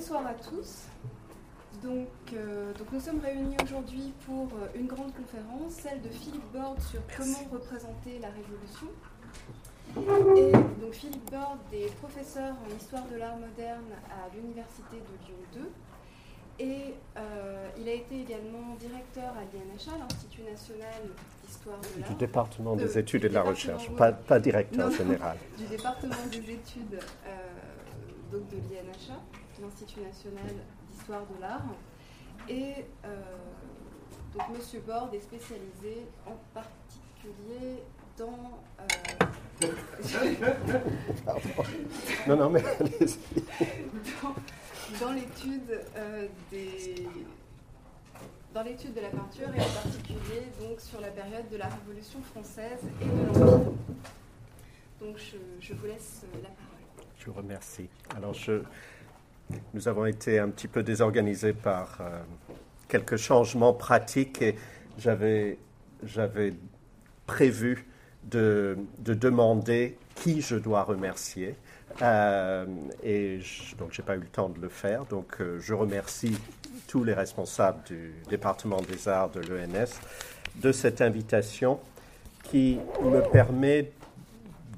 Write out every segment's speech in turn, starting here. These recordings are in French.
bonsoir à tous. Donc, euh, donc, nous sommes réunis aujourd'hui pour euh, une grande conférence, celle de Philippe Borde sur comment représenter la Révolution. Et donc Philippe Borde est professeur en histoire de l'art moderne à l'Université de Lyon 2. Et euh, il a été également directeur à l'INHA, l'Institut national d'histoire de l'art. Du département des études et de la recherche, pas, pas, directeur général. du département des études donc de l'INHA, l'Institut national d'histoire de l'art. Et euh, donc M. Borde est spécialisé en particulier dans. Euh, non, non, mais dans, dans l'étude euh, des dans l'étude de la peinture et en particulier donc sur la période de la Révolution française et de l'Empire. Donc je, je, vous laisse la parole. Je vous remercie. Alors je, nous avons été un petit peu désorganisés par euh, quelques changements pratiques et j'avais, prévu de, de, demander qui je dois remercier. Euh, et je, donc, je n'ai pas eu le temps de le faire. Donc, euh, je remercie tous les responsables du département des arts de l'ENS de cette invitation qui me permet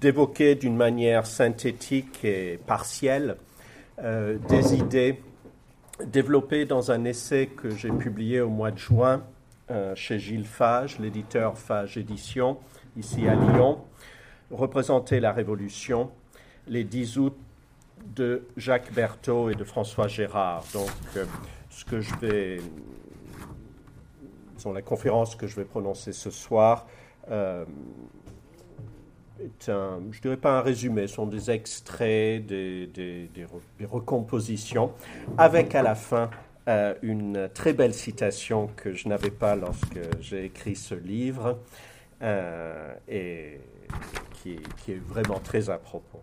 d'évoquer d'une manière synthétique et partielle euh, des idées développées dans un essai que j'ai publié au mois de juin euh, chez Gilles Fage, l'éditeur Fage Édition, ici à Lyon, Représenter la Révolution, les 10 août de Jacques Berthaud et de François Gérard. Donc, euh, ce que je vais. Disons, la conférence que je vais prononcer ce soir est un, je dirais pas un résumé, sont des extraits, des, des, des, recompositions, avec à la fin euh, une très belle citation que je n'avais pas lorsque j'ai écrit ce livre euh, et qui, qui, est vraiment très à propos.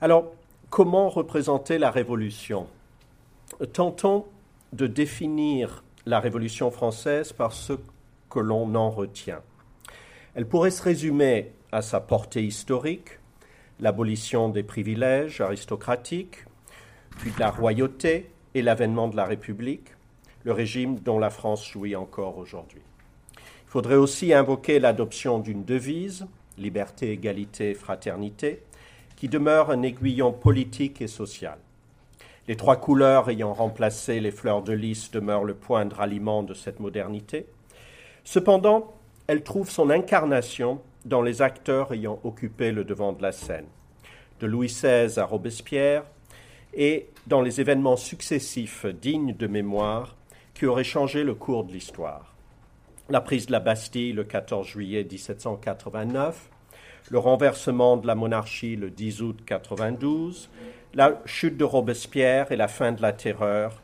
Alors, comment représenter la Révolution? Tentons de définir la Révolution française par ce que l'on en retient. Elle pourrait se résumer à sa portée historique, l'abolition des privilèges aristocratiques, puis de la royauté et l'avènement de la République, le régime dont la France jouit encore aujourd'hui. Il faudrait aussi invoquer l'adoption d'une devise, liberté, égalité, fraternité, qui demeure un aiguillon politique et social. Les trois couleurs ayant remplacé les fleurs de lys demeurent le point de ralliement de cette modernité. Cependant, elle trouve son incarnation dans les acteurs ayant occupé le devant de la scène, de Louis XVI à Robespierre, et dans les événements successifs dignes de mémoire qui auraient changé le cours de l'histoire. La prise de la Bastille le 14 juillet 1789, le renversement de la monarchie le 10 août 92, la chute de Robespierre et la fin de la terreur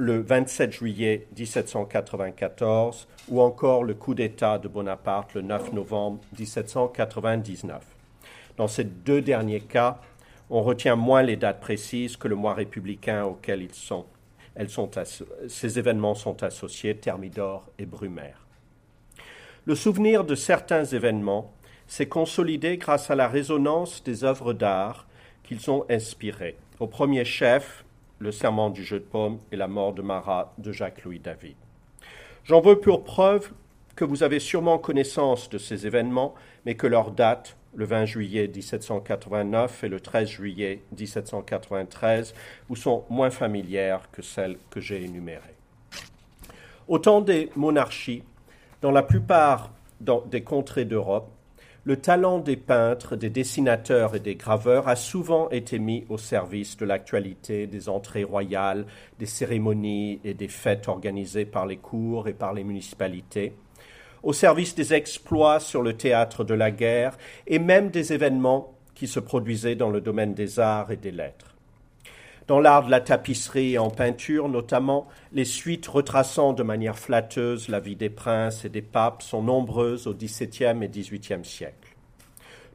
le 27 juillet 1794 ou encore le coup d'État de Bonaparte le 9 novembre 1799. Dans ces deux derniers cas, on retient moins les dates précises que le mois républicain auquel ils sont. Elles sont ces événements sont associés, Thermidor et Brumaire. Le souvenir de certains événements s'est consolidé grâce à la résonance des œuvres d'art qu'ils ont inspirées. Au premier chef, le serment du jeu de paume et la mort de Marat de Jacques-Louis David. J'en veux pour preuve que vous avez sûrement connaissance de ces événements, mais que leur date, le 20 juillet 1789 et le 13 juillet 1793, vous sont moins familières que celles que j'ai énumérées. Au temps des monarchies, dans la plupart des contrées d'Europe, le talent des peintres, des dessinateurs et des graveurs a souvent été mis au service de l'actualité des entrées royales, des cérémonies et des fêtes organisées par les cours et par les municipalités, au service des exploits sur le théâtre de la guerre et même des événements qui se produisaient dans le domaine des arts et des lettres. Dans l'art de la tapisserie et en peinture notamment, les suites retraçant de manière flatteuse la vie des princes et des papes sont nombreuses au XVIIe et XVIIIe siècle.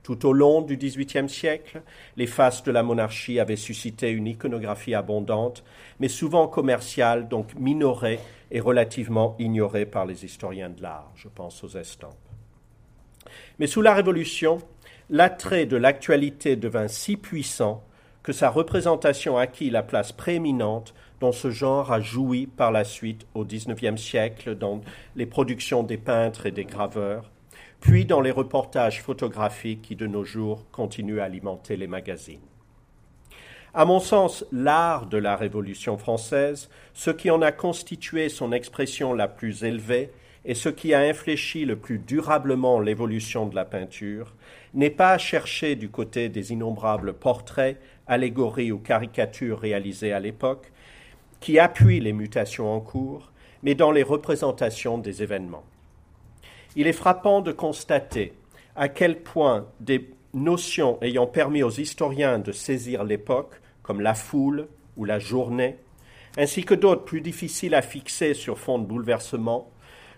Tout au long du XVIIIe siècle, les faces de la monarchie avaient suscité une iconographie abondante, mais souvent commerciale, donc minorée et relativement ignorée par les historiens de l'art. Je pense aux estampes. Mais sous la Révolution, l'attrait de l'actualité devint si puissant que sa représentation acquit la place prééminente dont ce genre a joui par la suite au XIXe siècle dans les productions des peintres et des graveurs, puis dans les reportages photographiques qui de nos jours continuent à alimenter les magazines. À mon sens, l'art de la Révolution française, ce qui en a constitué son expression la plus élevée et ce qui a infléchi le plus durablement l'évolution de la peinture, n'est pas à chercher du côté des innombrables portraits, allégories ou caricatures réalisées à l'époque, qui appuient les mutations en cours, mais dans les représentations des événements. Il est frappant de constater à quel point des notions ayant permis aux historiens de saisir l'époque comme la foule ou la journée, ainsi que d'autres plus difficiles à fixer sur fond de bouleversement,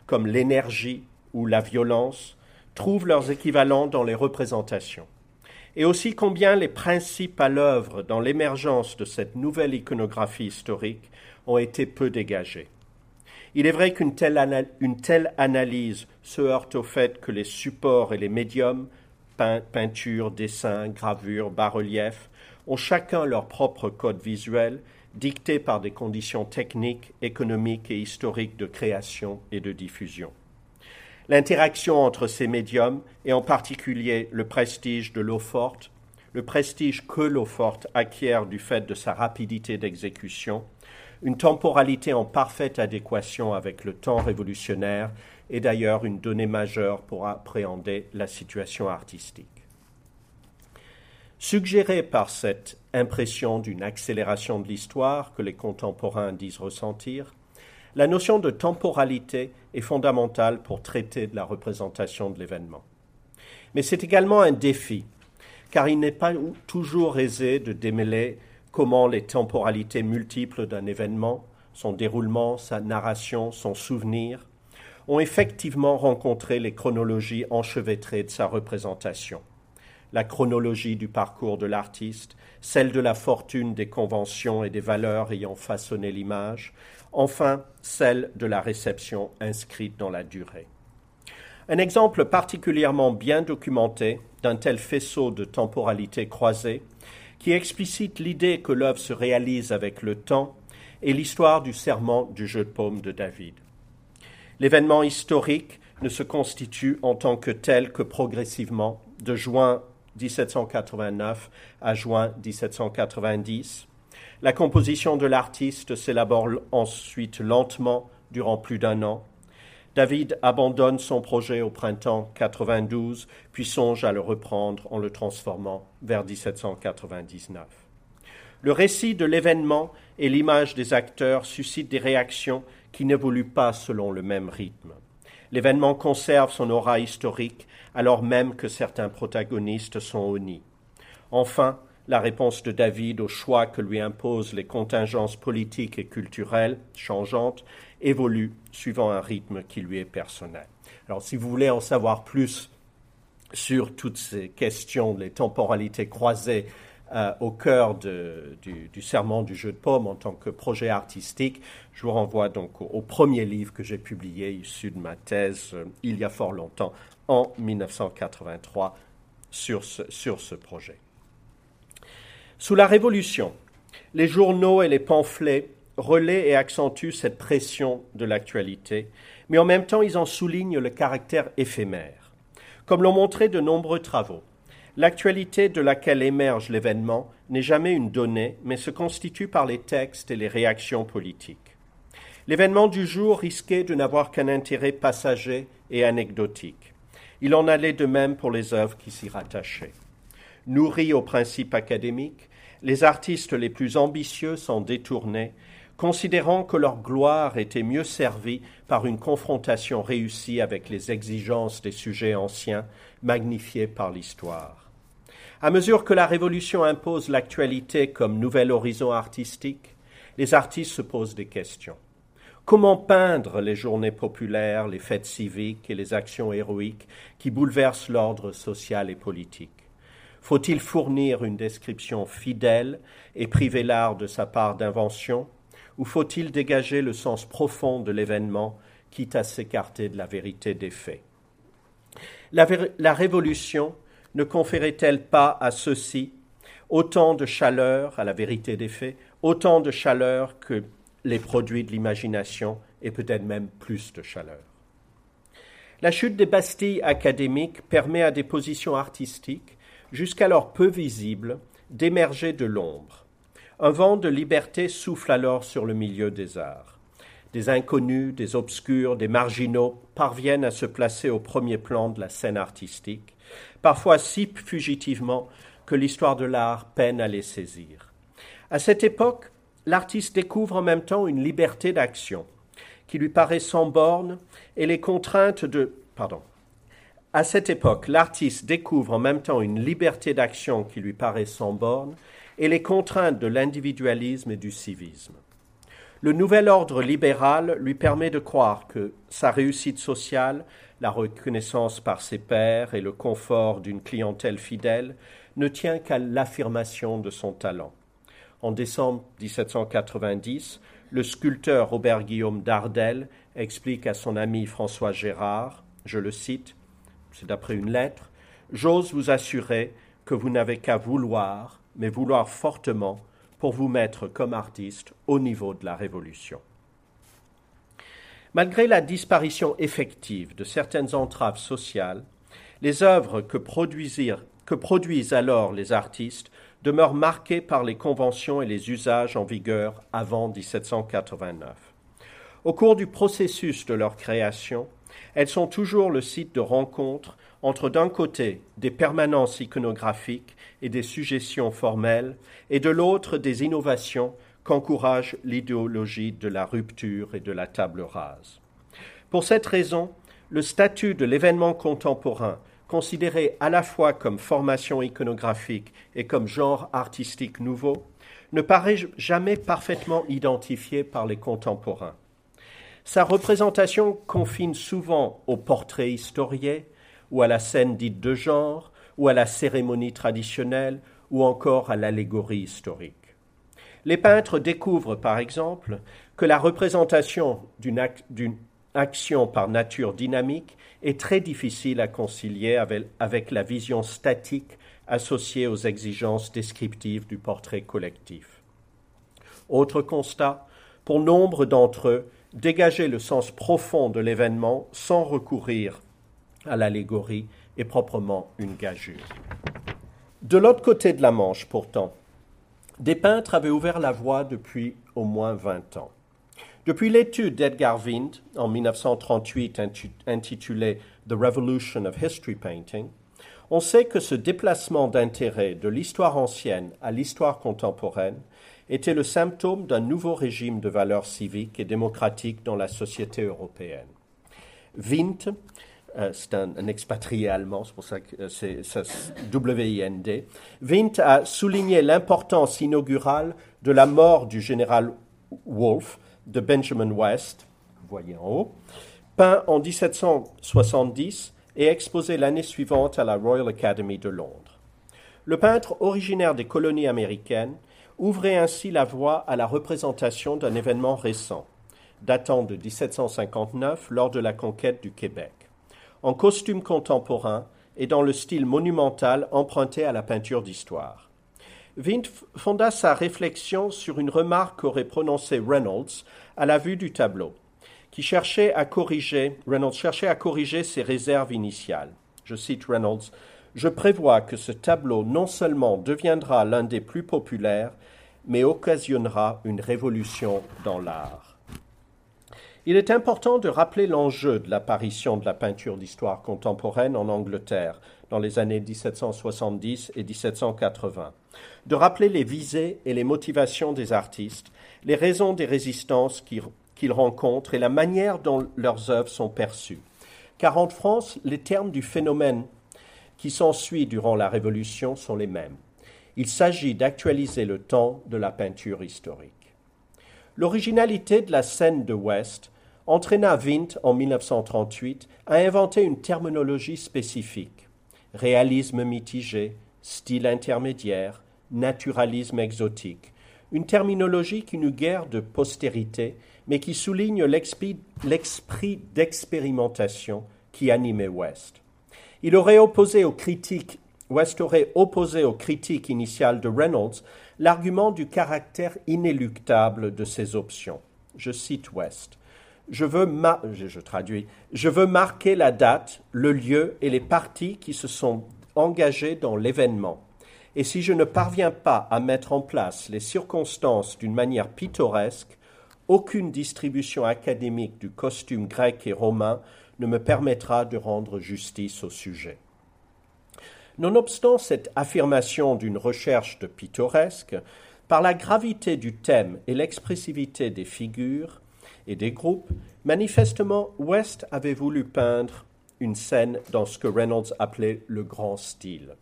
comme l'énergie ou la violence, trouvent leurs équivalents dans les représentations. Et aussi combien les principes à l'œuvre dans l'émergence de cette nouvelle iconographie historique ont été peu dégagés. Il est vrai qu'une telle, analyse se heurte au fait que les supports et les médiums, peinture, dessin, gravure, bas-relief, ont chacun leur propre code visuel, dicté par des conditions techniques, économiques et historiques de création et de diffusion. L'interaction entre ces médiums, et en particulier le prestige de l'eau forte, le prestige que l'eau forte acquiert du fait de sa rapidité d'exécution, une temporalité en parfaite adéquation avec le temps révolutionnaire est d'ailleurs une donnée majeure pour appréhender la situation artistique. Suggéré par cette impression d'une accélération de l'histoire que les contemporains disent ressentir, la notion de temporalité est fondamentale pour traiter de la représentation de l'événement. Mais c'est également un défi, car il n'est pas toujours aisé de démêler comment les temporalités multiples d'un événement, son déroulement, sa narration, son souvenir, ont effectivement rencontré les chronologies enchevêtrées de sa représentation la chronologie du parcours de l'artiste, celle de la fortune des conventions et des valeurs ayant façonné l'image, enfin celle de la réception inscrite dans la durée. Un exemple particulièrement bien documenté d'un tel faisceau de temporalité croisée, qui explicite l'idée que l'œuvre se réalise avec le temps, est l'histoire du serment du jeu de paume de David. L'événement historique ne se constitue en tant que tel que progressivement, de juin 1789 à juin 1790. La composition de l'artiste s'élabore ensuite lentement durant plus d'un an. David abandonne son projet au printemps 92, puis songe à le reprendre en le transformant vers 1799. Le récit de l'événement et l'image des acteurs suscitent des réactions qui n'évoluent pas selon le même rythme. L'événement conserve son aura historique alors même que certains protagonistes sont honnis. Enfin, la réponse de David au choix que lui imposent les contingences politiques et culturelles changeantes évolue suivant un rythme qui lui est personnel. Alors si vous voulez en savoir plus sur toutes ces questions, les temporalités croisées euh, au cœur du, serment du jeu de paume en tant que projet artistique, je vous renvoie donc au, premier livre que j'ai publié issu de ma thèse euh, il y a fort longtemps en 1983 sur ce, sur ce projet. Sous la Révolution, les journaux et les pamphlets relaient et accentuent cette pression de l'actualité, mais en même temps ils en soulignent le caractère éphémère. Comme l'ont montré de nombreux travaux, l'actualité de laquelle émerge l'événement n'est jamais une donnée, mais se constitue par les textes et les réactions politiques. L'événement du jour risquait de n'avoir qu'un intérêt passager et anecdotique. Il en allait de même pour les œuvres qui s'y rattachaient. Nourris aux principes académiques, les artistes les plus ambitieux s'en détournaient, considérant que leur gloire était mieux servie par une confrontation réussie avec les exigences des sujets anciens, magnifiés par l'histoire. À mesure que la Révolution impose l'actualité comme nouvel horizon artistique, les artistes se posent des questions. Comment peindre les journées populaires, les fêtes civiques et les actions héroïques qui bouleversent l'ordre social et politique? Faut-il fournir une description fidèle et priver l'art de sa part d'invention Ou faut-il dégager le sens profond de l'événement, quitte à s'écarter de la vérité des faits? La, Révolution ne conférait-elle pas à ceux-ci autant de chaleur, à la vérité des faits, autant de chaleur que les produits de l'imagination et peut-être même plus de chaleur? La chute des Bastilles académiques permet à des positions artistiques, jusqu'alors peu visibles, d'émerger de l'ombre. Un vent de liberté souffle alors sur le milieu des arts. Des inconnus, des obscurs, des marginaux parviennent à se placer au premier plan de la scène artistique, parfois si fugitivement que l'histoire de l'art peine à les saisir. À cette époque, l'artiste découvre en même temps une liberté d'action qui lui paraît sans bornes et les contraintes de. Pardon. À cette époque, l'artiste découvre en même temps une liberté d'action qui lui paraît sans bornes et les contraintes de l'individualisme et du civisme. Le nouvel ordre libéral lui permet de croire que sa réussite sociale, la reconnaissance par ses pairs et le confort d'une clientèle fidèle ne tient qu'à l'affirmation de son talent. En décembre 1790, le sculpteur Robert Guillaume Dardel explique à son ami François Gérard, je le cite, c'est d'après une lettre, J'ose vous assurer que vous n'avez qu'à vouloir, mais vouloir fortement, pour vous mettre comme artiste au niveau de la Révolution. Malgré la disparition effective de certaines entraves sociales, les œuvres que, que produisent alors les artistes demeurent marquées par les conventions et les usages en vigueur avant 1789. Au cours du processus de leur création, elles sont toujours le site de rencontres entre d'un côté des permanences iconographiques et des suggestions formelles, et de l'autre des innovations qu'encourage l'idéologie de la rupture et de la table rase. Pour cette raison, le statut de l'événement contemporain, considéré à la fois comme formation iconographique et comme genre artistique nouveau, ne paraît jamais parfaitement identifié par les contemporains. Sa représentation confine souvent au portrait historié, ou à la scène dite de genre, ou à la cérémonie traditionnelle, ou encore à l'allégorie historique. Les peintres découvrent, par exemple, que la représentation d'une action par nature dynamique est très difficile à concilier avec, la vision statique associée aux exigences descriptives du portrait collectif. Autre constat, pour nombre d'entre eux, dégager le sens profond de l'événement sans recourir à l'allégorie est proprement une gageure. De l'autre côté de la Manche, pourtant, des peintres avaient ouvert la voie depuis au moins vingt ans. Depuis l'étude d'Edgar Wind en 1938 intitulée The Revolution of History Painting, on sait que ce déplacement d'intérêt de l'histoire ancienne à l'histoire contemporaine était le symptôme d'un nouveau régime de valeurs civiques et démocratiques dans la société européenne. Vint, euh, c'est un, expatrié allemand, c'est pour ça que euh, c'est W-I-N-D, Vint a souligné l'importance inaugurale de la mort du général Wolfe de Benjamin West, vous voyez en haut, peint en 1770 et exposé l'année suivante à la Royal Academy de Londres. Le peintre originaire des colonies américaines ouvrait ainsi la voie à la représentation d'un événement récent, datant de 1759 lors de la conquête du Québec, en costume contemporain et dans le style monumental emprunté à la peinture d'histoire. Vint fonda sa réflexion sur une remarque qu'aurait prononcée Reynolds à la vue du tableau, qui cherchait à corriger, Reynolds cherchait à corriger ses réserves initiales. Je cite Reynolds je prévois que ce tableau non seulement deviendra l'un des plus populaires, mais occasionnera une révolution dans l'art. Il est important de rappeler l'enjeu de l'apparition de la peinture d'histoire contemporaine en Angleterre dans les années 1770 et 1780, de rappeler les visées et les motivations des artistes, les raisons des résistances qu'ils rencontrent et la manière dont leurs œuvres sont perçues. Car en France, les termes du phénomène qui s'ensuit durant la Révolution sont les mêmes. Il s'agit d'actualiser le temps de la peinture historique. L'originalité de la scène de West entraîna Vint en 1938 à inventer une terminologie spécifique réalisme mitigé, style intermédiaire, naturalisme exotique, une terminologie qui n'eut guère de postérité, mais qui souligne l'esprit d'expérimentation qui animait West. Il aurait opposé aux critiques West aurait opposé aux critiques initiales de Reynolds l'argument du caractère inéluctable de ces options. Je cite West. Je veux, je veux marquer la date, le lieu et les parties qui se sont engagés dans l'événement. Et si je ne parviens pas à mettre en place les circonstances d'une manière pittoresque, aucune distribution académique du costume grec et romain ne me permettra de rendre justice au sujet. Nonobstant cette affirmation d'une recherche de pittoresque, par la gravité du thème et l'expressivité des figures et des groupes, manifestement West avait voulu peindre une scène dans ce que Reynolds appelait le grand style.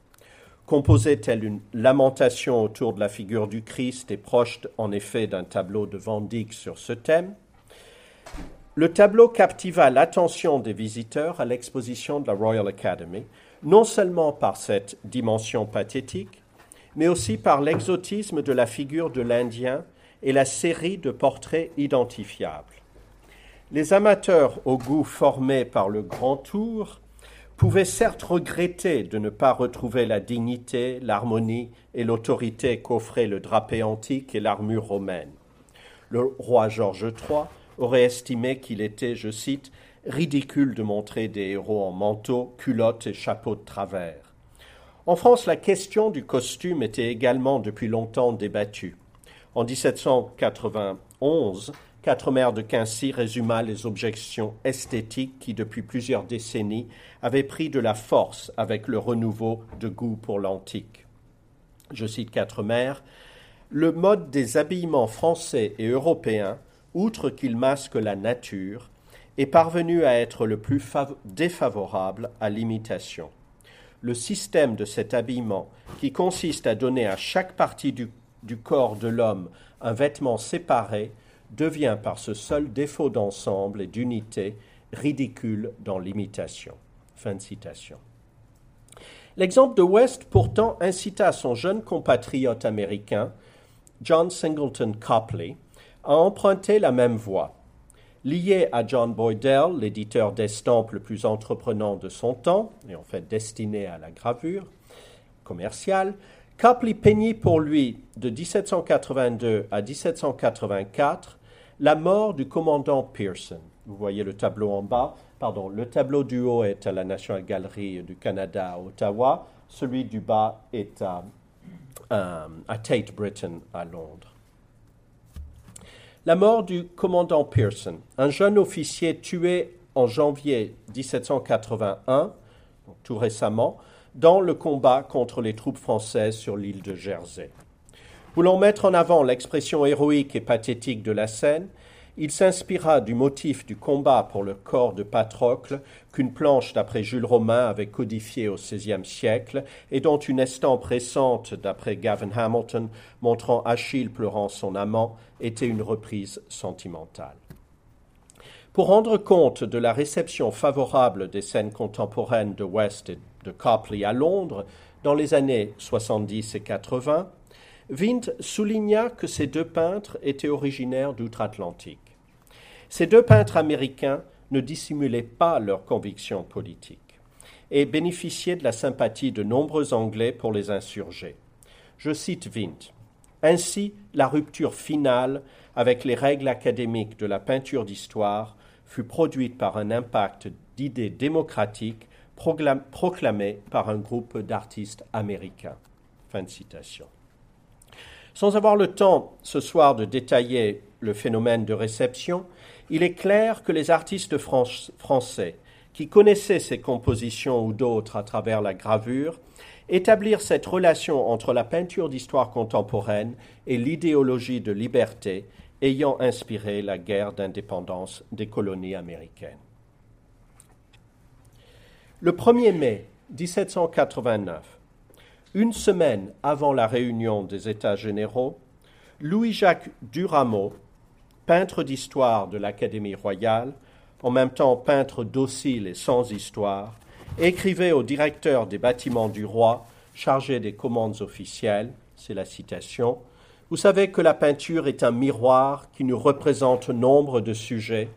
Composée telle une lamentation autour de la figure du Christ et proche en effet d'un tableau de Van Dyck sur ce thème, le tableau captiva l'attention des visiteurs à l'exposition de la Royal Academy, non seulement par cette dimension pathétique, mais aussi par l'exotisme de la figure de l'Indien et la série de portraits identifiables. Les amateurs au goût formé par le grand tour pouvaient certes regretter de ne pas retrouver la dignité, l'harmonie et l'autorité qu'offraient le drapé antique et l'armure romaine. Le roi George III aurait estimé qu'il était, je cite, ridicule de montrer des héros en manteau, culottes et chapeaux de travers. En France, la question du costume était également depuis longtemps débattue. En 1791, Quatre mères de Quincy résuma les objections esthétiques qui, depuis plusieurs décennies, avaient pris de la force avec le renouveau de goût pour l'antique. Je cite Quatre mères Le mode des habillements français et européens, outre qu'il masque la nature, est parvenu à être le plus défavorable à l'imitation. Le système de cet habillement, qui consiste à donner à chaque partie du, corps de l'homme un vêtement séparé, devient par ce seul défaut d'ensemble et d'unité ridicule dans l'imitation. Fin de citation. L'exemple de West pourtant incita son jeune compatriote américain, John Singleton Copley, à emprunter la même voie. Lié à John Boydell, l'éditeur d'estampes le plus entreprenant de son temps, et en fait destiné à la gravure commerciale, Copley peignit pour lui de 1782 à 1784 la mort du commandant Pearson. Vous voyez le tableau en bas. Pardon, le tableau du haut est à la National Gallery du Canada à Ottawa. Celui du bas est à, euh, à Tate Britain à Londres. La mort du commandant Pearson, un jeune officier tué en janvier 1781, tout récemment, dans le combat contre les troupes françaises sur l'île de Jersey. Voulant mettre en avant l'expression héroïque et pathétique de la scène, il s'inspira du motif du combat pour le corps de Patrocle qu'une planche d'après Jules Romain avait codifié au XVIe siècle et dont une estampe récente d'après Gavin Hamilton montrant Achille pleurant son amant était une reprise sentimentale. Pour rendre compte de la réception favorable des scènes contemporaines de West et de Copley à Londres dans les années 70 et 80, Vint souligna que ces deux peintres étaient originaires d'outre-Atlantique. Ces deux peintres américains ne dissimulaient pas leurs convictions politiques et bénéficiaient de la sympathie de nombreux Anglais pour les insurgés. Je cite Vint. Ainsi, la rupture finale avec les règles académiques de la peinture d'histoire fut produite par un impact d'idées démocratiques proclamées par un groupe d'artistes américains. Fin de citation. Sans avoir le temps ce soir de détailler le phénomène de réception, il est clair que les artistes français, qui connaissaient ces compositions ou d'autres à travers la gravure, établirent cette relation entre la peinture d'histoire contemporaine et l'idéologie de liberté ayant inspiré la guerre d'indépendance des colonies américaines. Le 1er mai 1789, une semaine avant la réunion des États généraux, Louis-Jacques Durameau, peintre d'histoire de l'Académie royale, en même temps peintre docile et sans histoire, écrivait au directeur des bâtiments du roi, chargé des commandes officielles, c'est la citation, Vous savez que la peinture est un miroir qui nous représente nombre de sujets.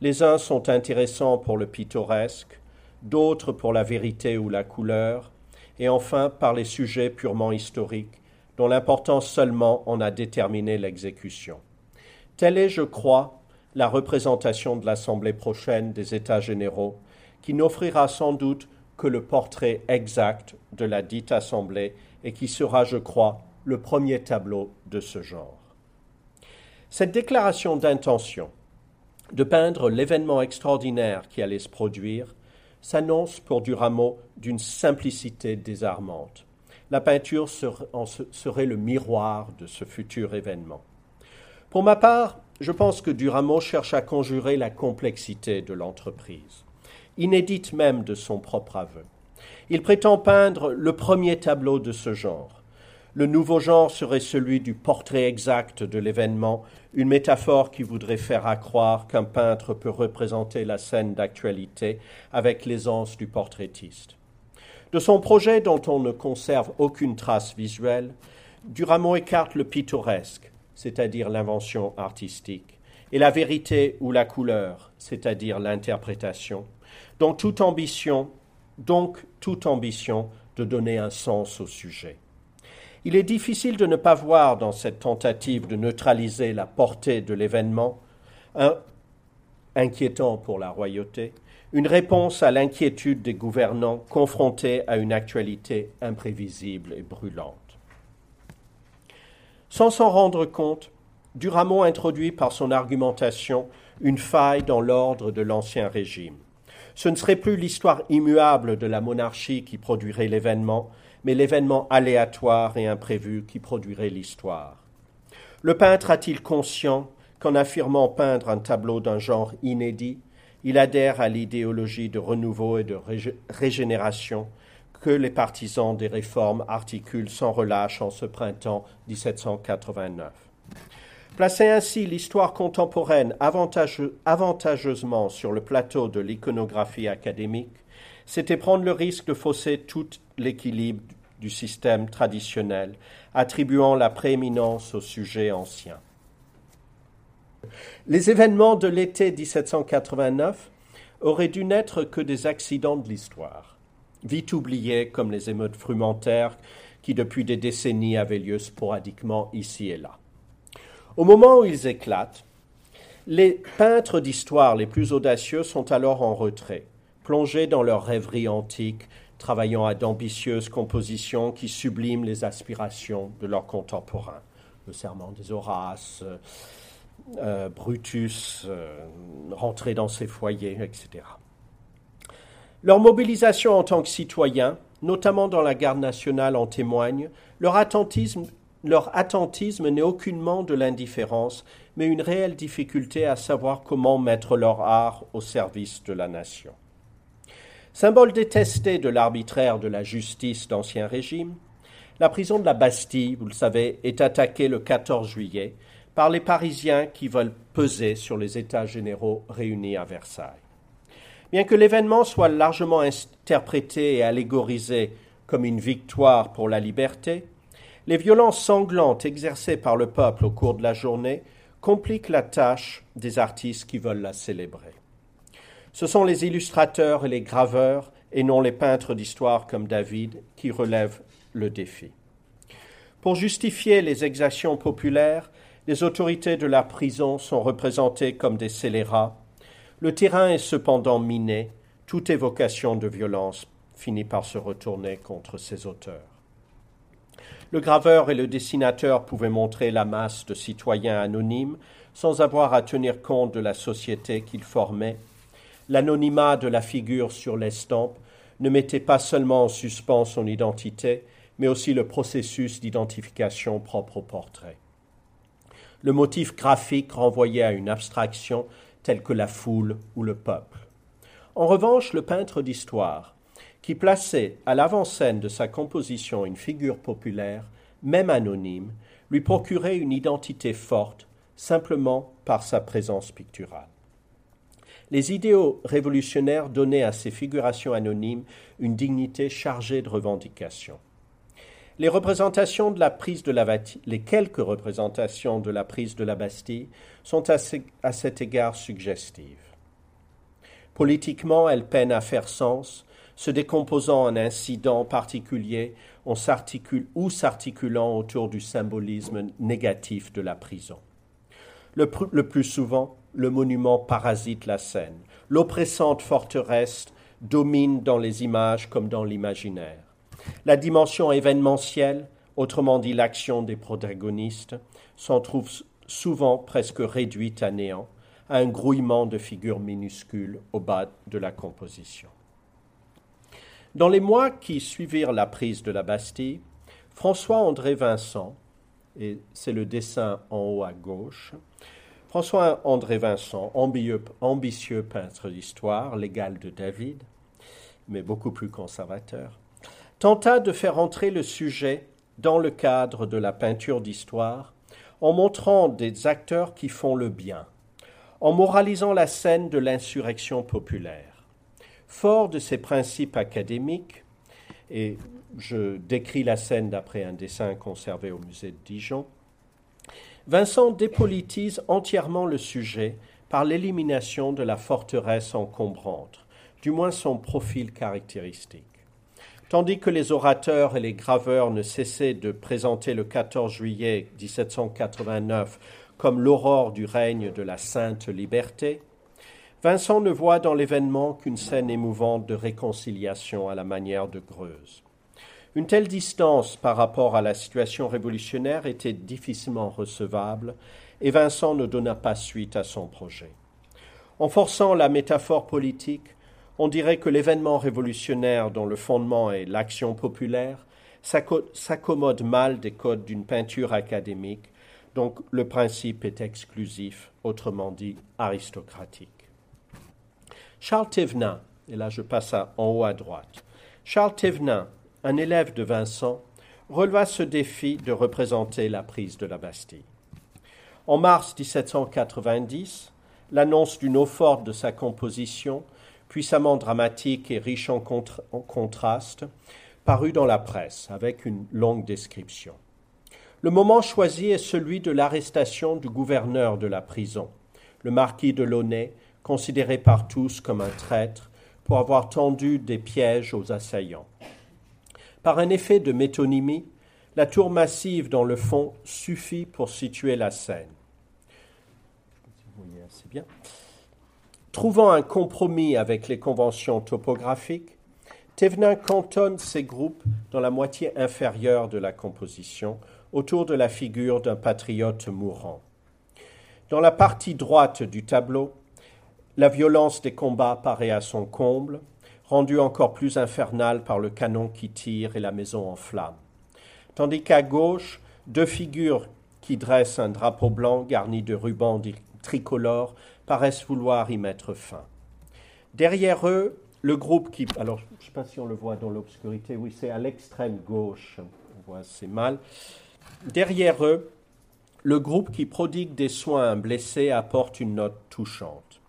Les uns sont intéressants pour le pittoresque, d'autres pour la vérité ou la couleur, et enfin par les sujets purement historiques, dont l'importance seulement en a déterminé l'exécution. Telle est, je crois, la représentation de l'Assemblée prochaine des États généraux, qui n'offrira sans doute que le portrait exact de la dite Assemblée et qui sera, je crois, le premier tableau de ce genre. Cette déclaration d'intention de peindre l'événement extraordinaire qui allait se produire s'annonce pour Duramo d'une simplicité désarmante. La peinture serait le miroir de ce futur événement. Pour ma part, je pense que Duramo cherche à conjurer la complexité de l'entreprise, inédite même de son propre aveu. Il prétend peindre le premier tableau de ce genre. Le nouveau genre serait celui du portrait exact de l'événement, une métaphore qui voudrait faire accroire qu'un peintre peut représenter la scène d'actualité avec l'aisance du portraitiste. De son projet dont on ne conserve aucune trace visuelle, Duramo écarte le pittoresque, c'est-à-dire l'invention artistique, et la vérité ou la couleur, c'est-à-dire l'interprétation, donc toute ambition, donc toute ambition de donner un sens au sujet. Il est difficile de ne pas voir dans cette tentative de neutraliser la portée de l'événement, inquiétant pour la royauté, une réponse à l'inquiétude des gouvernants confrontés à une actualité imprévisible et brûlante. Sans s'en rendre compte, Duramont introduit par son argumentation une faille dans l'ordre de l'Ancien Régime. Ce ne serait plus l'histoire immuable de la monarchie qui produirait l'événement, mais l'événement aléatoire et imprévu qui produirait l'histoire. Le peintre a-t-il conscient qu'en affirmant peindre un tableau d'un genre inédit, il adhère à l'idéologie de renouveau et de régénération que les partisans des réformes articulent sans relâche en ce printemps 1789. Placer ainsi l'histoire contemporaine avantageusement sur le plateau de l'iconographie académique, c'était prendre le risque de fausser tout l'équilibre du système traditionnel, attribuant la prééminence au sujet ancien. Les événements de l'été 1789 auraient dû n'être que des accidents de l'histoire, vite oubliés comme les émeutes frumentaires qui depuis des décennies avaient lieu sporadiquement ici et là. Au moment où ils éclatent, les peintres d'histoire les plus audacieux sont alors en retrait plongés dans leur rêverie antique, travaillant à d'ambitieuses compositions qui subliment les aspirations de leurs contemporains. Le serment des Horaces, euh, euh, Brutus, euh, rentrer dans ses foyers, etc. Leur mobilisation en tant que citoyens, notamment dans la garde nationale, en témoigne. Leur attentisme, leur attentisme n'est aucunement de l'indifférence, mais une réelle difficulté à savoir comment mettre leur art au service de la nation. Symbole détesté de l'arbitraire de la justice d'Ancien Régime, la prison de la Bastille, vous le savez, est attaquée le 14 juillet par les Parisiens qui veulent peser sur les États généraux réunis à Versailles. Bien que l'événement soit largement interprété et allégorisé comme une victoire pour la liberté, les violences sanglantes exercées par le peuple au cours de la journée compliquent la tâche des artistes qui veulent la célébrer. Ce sont les illustrateurs et les graveurs, et non les peintres d'histoire comme David, qui relèvent le défi. Pour justifier les exactions populaires, les autorités de la prison sont représentées comme des scélérats. Le terrain est cependant miné, toute évocation de violence finit par se retourner contre ses auteurs. Le graveur et le dessinateur pouvaient montrer la masse de citoyens anonymes sans avoir à tenir compte de la société qu'ils formaient l'anonymat de la figure sur l'estampe ne mettait pas seulement en suspens son identité, mais aussi le processus d'identification propre au portrait. Le motif graphique renvoyait à une abstraction telle que la foule ou le peuple. En revanche, le peintre d'histoire, qui plaçait à l'avant-scène de sa composition une figure populaire, même anonyme, lui procurait une identité forte simplement par sa présence picturale. Les idéaux révolutionnaires donnaient à ces figurations anonymes une dignité chargée de revendications. Les représentations de la prise de la les quelques représentations de la prise de la Bastille sont à, cet égard suggestives. Politiquement, elles peinent à faire sens, se décomposant en incidents particuliers on ou s'articulant autour du symbolisme négatif de la prison. Le, plus souvent, le monument parasite la scène. L'oppressante forteresse domine dans les images comme dans l'imaginaire. La dimension événementielle, autrement dit l'action des protagonistes, s'en trouve souvent presque réduite à néant, à un grouillement de figures minuscules au bas de la composition. Dans les mois qui suivirent la prise de la Bastille, François-André Vincent, et c'est le dessin en haut à gauche, François-André Vincent, ambitieux, peintre d'histoire, l'égal de David, mais beaucoup plus conservateur, tenta de faire entrer le sujet dans le cadre de la peinture d'histoire en montrant des acteurs qui font le bien, en moralisant la scène de l'insurrection populaire. Fort de ses principes académiques, et je décris la scène d'après un dessin conservé au musée de Dijon, Vincent dépolitise entièrement le sujet par l'élimination de la forteresse encombrante, du moins son profil caractéristique. Tandis que les orateurs et les graveurs ne cessaient de présenter le 14 juillet 1789 comme l'aurore du règne de la sainte liberté, Vincent ne voit dans l'événement qu'une scène émouvante de réconciliation à la manière de Greuze. Une telle distance par rapport à la situation révolutionnaire était difficilement recevable, et Vincent ne donna pas suite à son projet. En forçant la métaphore politique, on dirait que l'événement révolutionnaire dont le fondement est l'action populaire s'accommode mal des codes d'une peinture académique, donc le principe est exclusif, autrement dit aristocratique. Charles Thévenin, et là je passe en haut à droite, Charles Thévenin un élève de Vincent, releva ce défi de représenter la prise de la Bastille. En mars 1790, l'annonce d'une eau forte de sa composition, puissamment dramatique et riche en, en contrastes, parut dans la presse avec une longue description. Le moment choisi est celui de l'arrestation du gouverneur de la prison, le marquis de Launay, considéré par tous comme un traître pour avoir tendu des pièges aux assaillants. Par un effet de métonymie, la tour massive dans le fond suffit pour situer la scène. bien. Trouvant un compromis avec les conventions topographiques, Thévenin cantonne ses groupes dans la moitié inférieure de la composition, autour de la figure d'un patriote mourant. Dans la partie droite du tableau, la violence des combats paraît à son comble, rendu encore plus infernal par le canon qui tire et la maison en flammes. Tandis qu'à gauche, deux figures qui dressent un drapeau blanc garni de rubans tricolores paraissent vouloir y mettre fin. Derrière eux, le groupe qui. Alors, je ne sais pas si on le voit dans l'obscurité, oui, c'est à l'extrême gauche, on voit assez mal. Derrière eux, le groupe qui prodigue des soins à un blessé apporte une note touchante.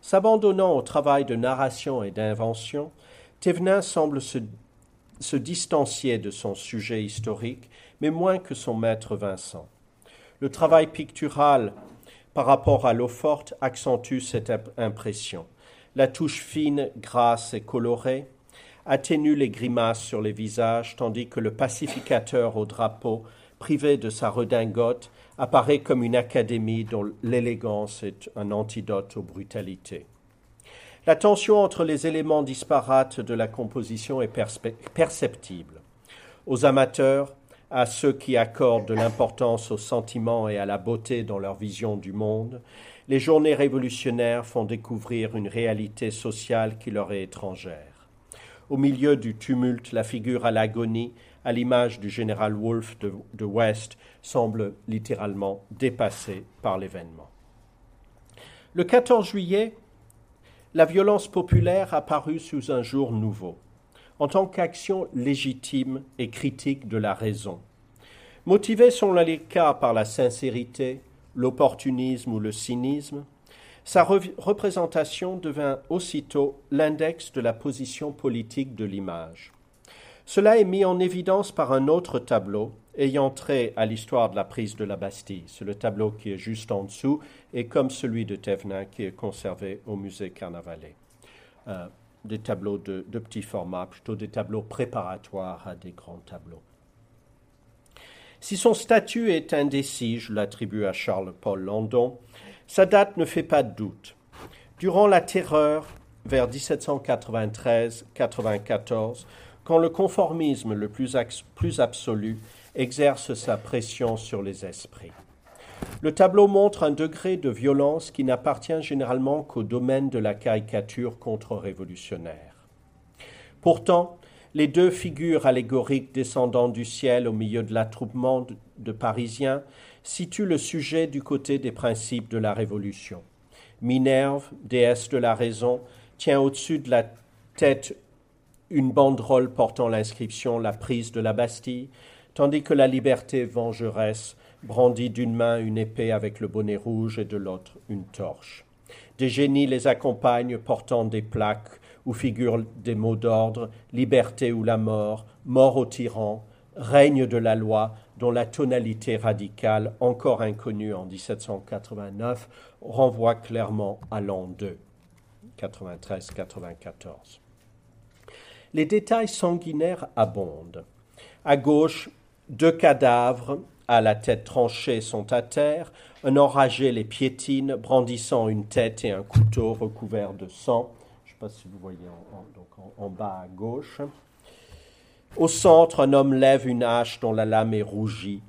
S'abandonnant au travail de narration et d'invention, Thévenin semble se, distancier de son sujet historique, mais moins que son maître Vincent. Le travail pictural par rapport à l'eau forte accentue cette impression. La touche fine, grasse et colorée atténue les grimaces sur les visages, tandis que le pacificateur au drapeau, privé de sa redingote, apparaît comme une académie dont l'élégance est un antidote aux brutalités. La tension entre les éléments disparates de la composition est perceptible. Aux amateurs, à ceux qui accordent de l'importance aux sentiments et à la beauté dans leur vision du monde, les journées révolutionnaires font découvrir une réalité sociale qui leur est étrangère. Au milieu du tumulte, la figure à l'agonie à l'image du général Wolfe de, West, semble littéralement dépassé par l'événement. Le 14 juillet, la violence populaire apparut sous un jour nouveau, en tant qu'action légitime et critique de la raison. Motivée selon les cas par la sincérité, l'opportunisme ou le cynisme, sa représentation devint aussitôt l'index de la position politique de l'image. Cela est mis en évidence par un autre tableau ayant trait à l'histoire de la prise de la Bastille. C'est le tableau qui est juste en dessous et comme celui de Thévenin qui est conservé au musée Carnavalet. Euh, des tableaux de, de petit format, plutôt des tableaux préparatoires à des grands tableaux. Si son statut est indécis, je l'attribue à Charles-Paul Landon, sa date ne fait pas de doute. Durant la terreur, vers 1793-94, quand le conformisme le plus, plus absolu exerce sa pression sur les esprits. Le tableau montre un degré de violence qui n'appartient généralement qu'au domaine de la caricature contre-révolutionnaire. Pourtant, les deux figures allégoriques descendant du ciel au milieu de l'attroupement de Parisiens situent le sujet du côté des principes de la Révolution. Minerve, déesse de la raison, tient au-dessus de la tête une banderole portant l'inscription La prise de la Bastille, tandis que la liberté vengeresse brandit d'une main une épée avec le bonnet rouge et de l'autre une torche. Des génies les accompagnent portant des plaques où figurent des mots d'ordre liberté ou la mort, mort au tyran, règne de la loi, dont la tonalité radicale, encore inconnue en 1789, renvoie clairement à l'an 2, 93-94. Les détails sanguinaires abondent. À gauche, deux cadavres à la tête tranchée sont à terre, un enragé les piétine, brandissant une tête et un couteau recouvert de sang. Je ne sais pas si vous voyez en, bas à gauche. Au centre, un homme lève une hache dont la lame est rougie.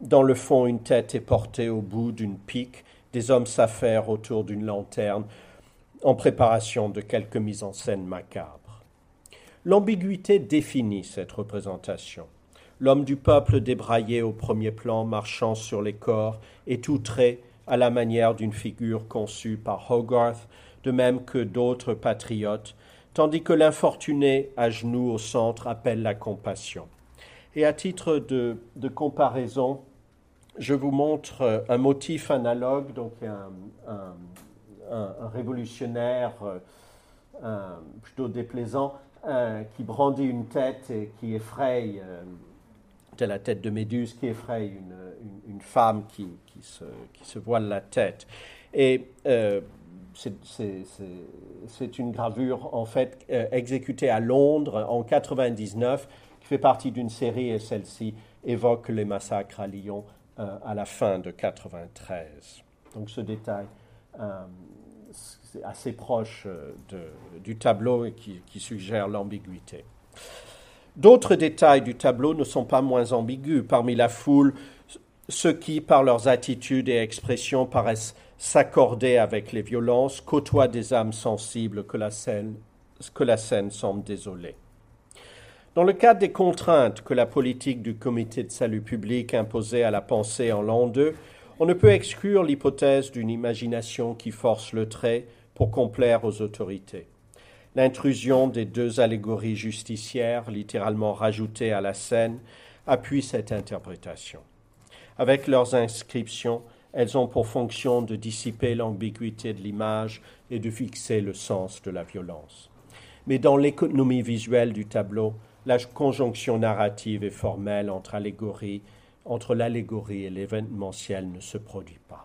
Dans le fond, une tête est portée au bout d'une pique. Des hommes s'affairent autour d'une lanterne en préparation de quelques mises en scène macabres. L'ambiguïté définit cette représentation l'homme du peuple débraillé au premier plan, marchant sur les corps, est outré à la manière d'une figure conçue par Hogarth, de même que d'autres patriotes, tandis que l'infortuné à genoux au centre appelle la compassion. Et à titre de, comparaison, je vous montre un motif analogue, donc un, révolutionnaire euh, plutôt déplaisant, euh, qui brandit une tête et qui effraie euh, telle la tête de Méduse qui effraie une, une, femme qui, qui, se, qui, se, voile la tête. Et euh, c'est une gravure en fait euh, exécutée à Londres en 99 qui fait partie d'une série et celle-ci évoque les massacres à Lyon euh, à la fin de 93. Donc ce détail c'est assez proche de, du tableau et qui, qui suggère l'ambiguïté. D'autres détails du tableau ne sont pas moins ambigus. Parmi la foule, ceux qui, par leurs attitudes et expressions, paraissent s'accorder avec les violences, côtoient des âmes sensibles que la scène, semble désoler. Dans le cadre des contraintes que la politique du comité de salut public imposait à la pensée en l'an 2, on ne peut exclure l'hypothèse d'une imagination qui force le trait pour complaire aux autorités. L'intrusion des deux allégories justicières, littéralement rajoutées à la scène, appuie cette interprétation. Avec leurs inscriptions, elles ont pour fonction de dissiper l'ambiguïté de l'image et de fixer le sens de la violence. Mais dans l'économie visuelle du tableau, la conjonction narrative et formelle entre, entre l'allégorie et l'événementiel ne se produit pas.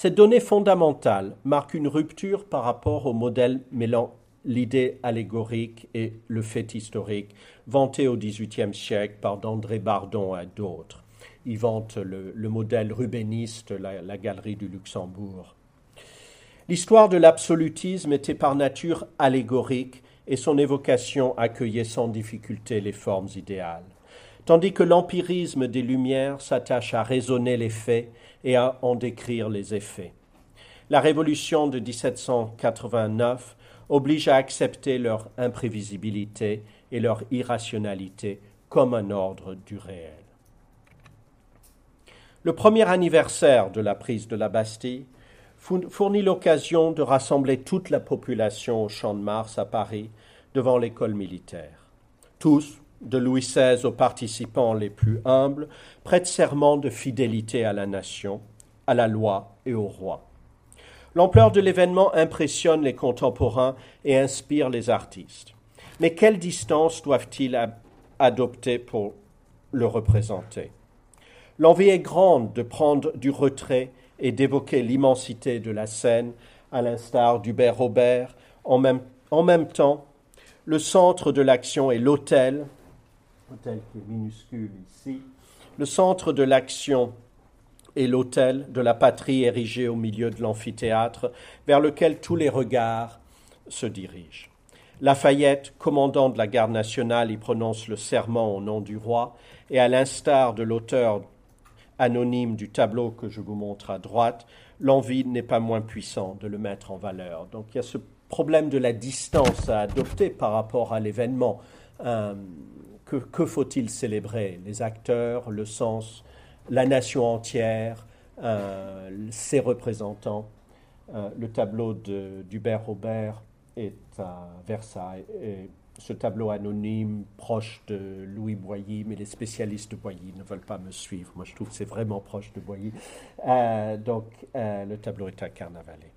Cette donnée fondamentale marque une rupture par rapport au modèle mêlant l'idée allégorique et le fait historique, vanté au XVIIIe siècle par d'André Bardon et d'autres. Il vante le, modèle rubéniste, la, la galerie du Luxembourg. L'histoire de l'absolutisme était par nature allégorique et son évocation accueillait sans difficulté les formes idéales tandis que l'empirisme des Lumières s'attache à raisonner les faits et à en décrire les effets. La Révolution de 1789 oblige à accepter leur imprévisibilité et leur irrationalité comme un ordre du réel. Le premier anniversaire de la prise de la Bastille fournit l'occasion de rassembler toute la population au Champ de Mars à Paris devant l'école militaire. Tous, de Louis XVI aux participants les plus humbles, prête serment de fidélité à la nation, à la loi et au roi. L'ampleur de l'événement impressionne les contemporains et inspire les artistes. Mais quelle distance doivent-ils adopter pour le représenter? L'envie est grande de prendre du retrait et d'évoquer l'immensité de la scène, à l'instar d'Hubert Robert, en même en même temps, le centre de l'action est l'hôtel, hôtel qui est minuscule ici, le centre de l'action est l'hôtel de la patrie érigé au milieu de l'amphithéâtre, vers lequel tous les regards se dirigent. Lafayette, commandant de la garde nationale, y prononce le serment au nom du roi, et à l'instar de l'auteur anonyme du tableau que je vous montre à droite, l'envie n'est pas moins puissante de le mettre en valeur. Donc il y a ce problème de la distance à adopter par rapport à l'événement. Euh, que, faut-il célébrer? Les acteurs, le sens, la nation entière, euh, ses représentants. Euh, le tableau d'Hubert Robert est à Versailles. Ce tableau anonyme, proche de Louis Boilly, mais les spécialistes de Boilly ne veulent pas me suivre. Moi, je trouve que c'est vraiment proche de Boilly. Euh, donc, le tableau est à Carnavalet.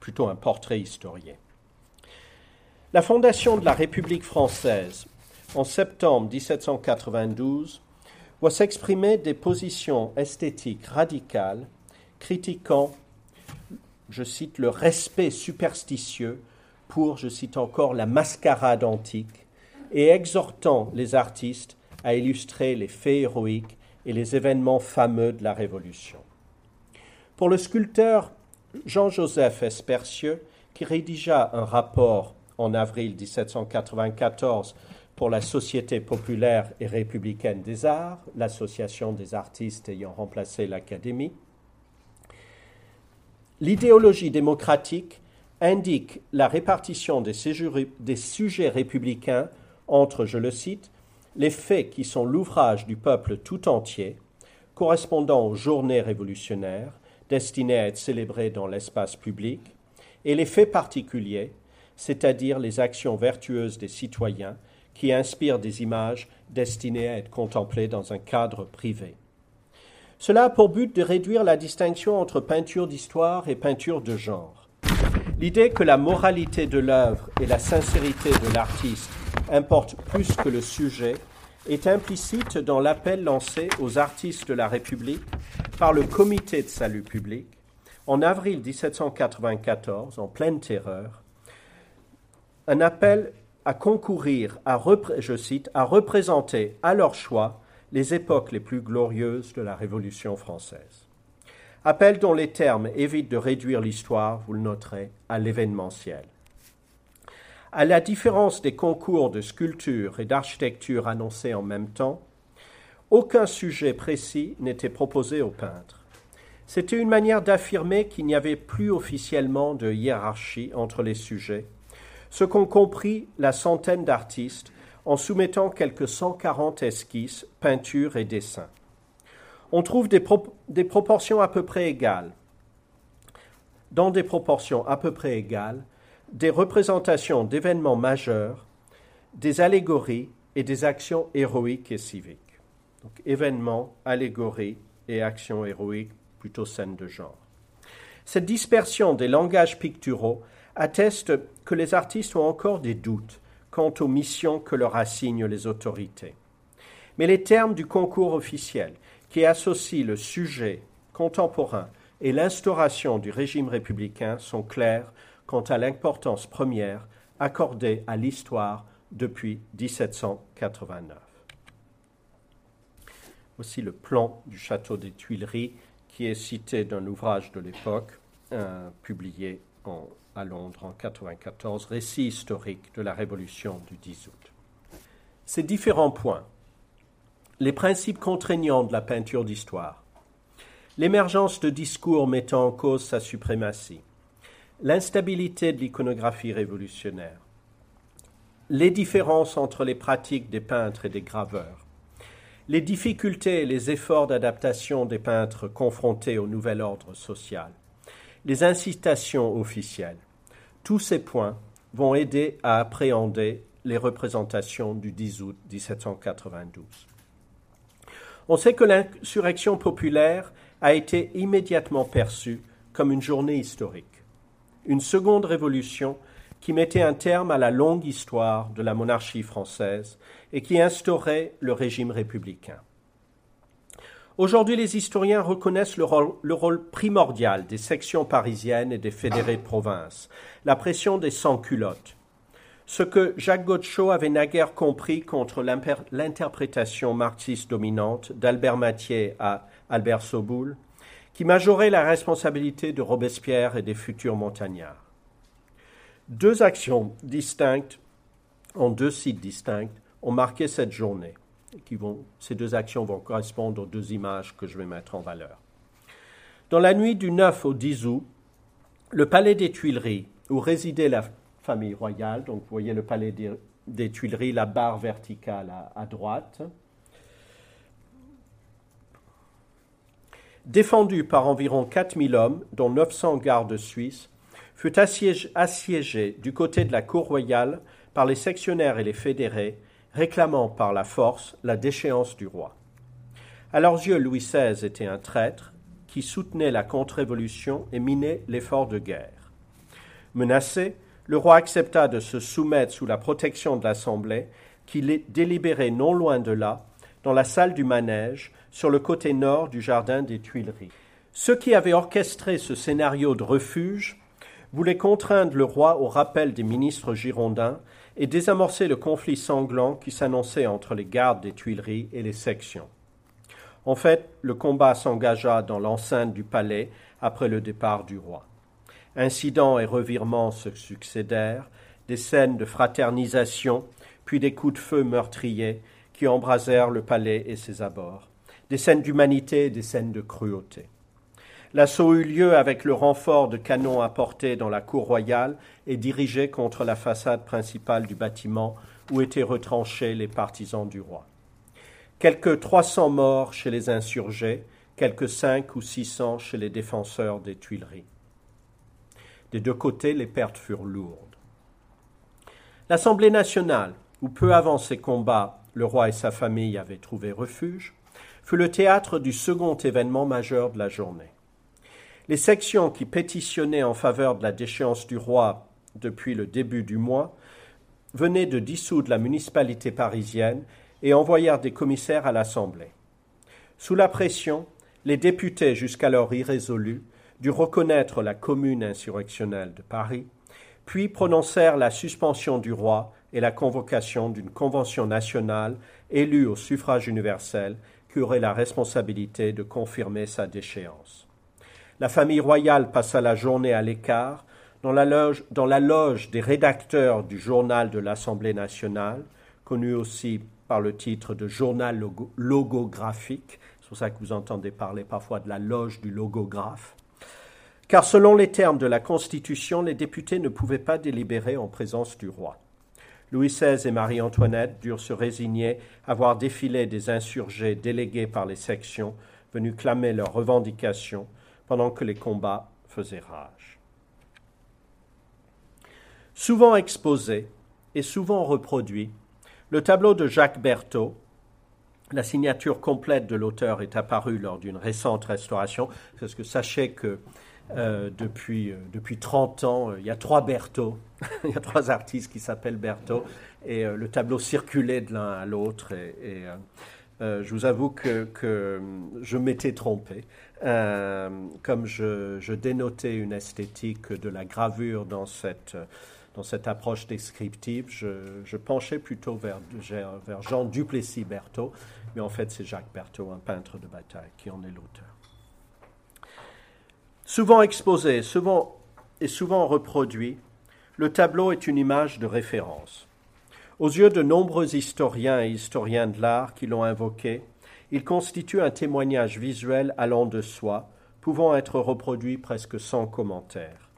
Plutôt un portrait historien. La fondation de la République française en septembre 1792 voit s'exprimer des positions esthétiques radicales critiquant je cite, le respect superstitieux pour, je cite encore, la mascarade antique, et exhortant les artistes à illustrer les faits héroïques et les événements fameux de la Révolution. Pour le sculpteur Jean-Joseph Espercieux, qui rédigea un rapport en avril 1794 pour la Société populaire et républicaine des arts, l'association des artistes ayant remplacé l'Académie, L'idéologie démocratique indique la répartition des, sujets républicains entre, je le cite, les faits qui sont l'ouvrage du peuple tout entier, correspondant aux journées révolutionnaires destinées à être célébrées dans l'espace public, et les faits particuliers, c'est-à-dire les actions vertueuses des citoyens qui inspirent des images destinées à être contemplées dans un cadre privé. Cela a pour but de réduire la distinction entre peinture d'histoire et peinture de genre. L'idée que la moralité de l'œuvre et la sincérité de l'artiste importent plus que le sujet est implicite dans l'appel lancé aux artistes de la République par le Comité de salut public en avril 1794, en pleine terreur, un appel à concourir, à, je cite, à représenter à leur choix les époques les plus glorieuses de la Révolution française. Appel dont les termes évitent de réduire l'histoire, vous le noterez, à l'événementiel. À la différence des concours de sculpture et d'architecture annoncés en même temps, aucun sujet précis n'était proposé aux peintres. C'était une manière d'affirmer qu'il n'y avait plus officiellement de hiérarchie entre les sujets, ce qu'ont compris la centaine d'artistes en soumettant quelques 140 esquisses, peintures et dessins. On trouve des, proportions à peu près égales. Dans des proportions à peu près égales, des représentations d'événements majeurs, des allégories et des actions héroïques et civiques. Donc événements, allégories et actions héroïques, plutôt scènes de genre. Cette dispersion des langages picturaux atteste les artistes ont encore des doutes quant aux missions que leur assignent les autorités. Mais les termes du concours officiel, qui associent le sujet contemporain et l'instauration du régime républicain, sont clairs quant à l'importance première accordée à l'histoire depuis 1789. Voici le plan du château des Tuileries qui est cité d'un ouvrage de l'époque euh, publié en à Londres en 1994, récit historique de la Révolution du 10 août. Ces différents points, les principes contraignants de la peinture d'histoire, l'émergence de discours mettant en cause sa suprématie, l'instabilité de l'iconographie révolutionnaire, les différences entre les pratiques des peintres et des graveurs, les difficultés et les efforts d'adaptation des peintres confrontés au nouvel ordre social, les incitations officielles. Tous ces points vont aider à appréhender les représentations du 10 août 1792. On sait que l'insurrection populaire a été immédiatement perçue comme une journée historique, une seconde révolution qui mettait un terme à la longue histoire de la monarchie française et qui instaurait le régime républicain. Aujourd'hui, les historiens reconnaissent le rôle, le rôle, primordial des sections parisiennes et des fédérés de province, la pression des sans-culottes. Ce que Jacques Godchot avait naguère compris contre l'interprétation marxiste dominante d'Albert Mathieu à Albert Soboul, qui majorait la responsabilité de Robespierre et des futurs montagnards. Deux actions distinctes, en deux sites distincts, ont marqué cette journée. Ces deux actions vont correspondre aux deux images que je vais mettre en valeur. Dans la nuit du 9 au 10 août, le palais des Tuileries, où résidait la famille royale, donc vous voyez le palais des, Tuileries, la barre verticale à droite, défendu par environ 4000 hommes, dont 900 gardes suisses, fut assiégé, du côté de la cour royale par les sectionnaires et les fédérés, réclamant par la force la déchéance du roi. À leurs yeux, Louis XVI était un traître qui soutenait la contre-révolution et minait l'effort de guerre. Menacé, le roi accepta de se soumettre sous la protection de l'Assemblée, qui délibérait non loin de là, dans la salle du manège, sur le côté nord du jardin des Tuileries. Ceux qui avaient orchestré ce scénario de refuge voulaient contraindre le roi au rappel des ministres girondins et désamorcer le conflit sanglant qui s'annonçait entre les gardes des Tuileries et les sections. En fait, le combat s'engagea dans l'enceinte du palais après le départ du roi. Incidents et revirements se succédèrent, des scènes de fraternisation, puis des coups de feu meurtriers qui embrasèrent le palais et ses abords des scènes d'humanité et des scènes de cruauté. L'assaut eut lieu avec le renfort de canons apportés dans la cour royale et dirigé contre la façade principale du bâtiment où étaient retranchés les partisans du roi. Quelques trois cents morts chez les insurgés, quelques cinq ou six cents chez les défenseurs des Tuileries. Des deux côtés, les pertes furent lourdes. L'Assemblée nationale, où peu avant ces combats, le roi et sa famille avaient trouvé refuge, fut le théâtre du second événement majeur de la journée. Les sections qui pétitionnaient en faveur de la déchéance du roi depuis le début du mois venaient de dissoudre la municipalité parisienne et envoyèrent des commissaires à l'Assemblée. Sous la pression, les députés, jusqu'alors irrésolus, durent reconnaître la commune insurrectionnelle de Paris, puis prononcèrent la suspension du roi et la convocation d'une convention nationale élue au suffrage universel qui aurait la responsabilité de confirmer sa déchéance. La famille royale passa la journée à l'écart dans la loge, des rédacteurs du journal de l'Assemblée nationale, connu aussi par le titre de journal logographique. C'est pour ça que vous entendez parler parfois de la loge du logographe. Car selon les termes de la Constitution, les députés ne pouvaient pas délibérer en présence du roi. Louis XVI et Marie-Antoinette durent se résigner à voir défiler des insurgés délégués par les sections venus clamer leurs revendications pendant que les combats faisaient rage. Souvent exposé et souvent reproduit, le tableau de Jacques Berthaud, la signature complète de l'auteur est apparue lors d'une récente restauration, parce que sachez que euh, depuis, euh, depuis 30 ans. il y a trois Berthaud, il y a trois artistes qui s'appellent Berthaud, et euh, le tableau circulait de l'un à l'autre. Je vous avoue que, que je m'étais trompé. comme je, dénotais une esthétique de la gravure dans cette, approche descriptive, je, penchais plutôt vers, Jean Duplessis Berthaud, mais en fait c'est Jacques Berthaud, un peintre de bataille, qui en est l'auteur. Souvent exposé souvent, et souvent reproduit, le tableau est une image de référence. Aux yeux de nombreux historiens et historiens de l'art qui l'ont invoqué, il constitue un témoignage visuel allant de soi, pouvant être reproduit presque sans commentaire.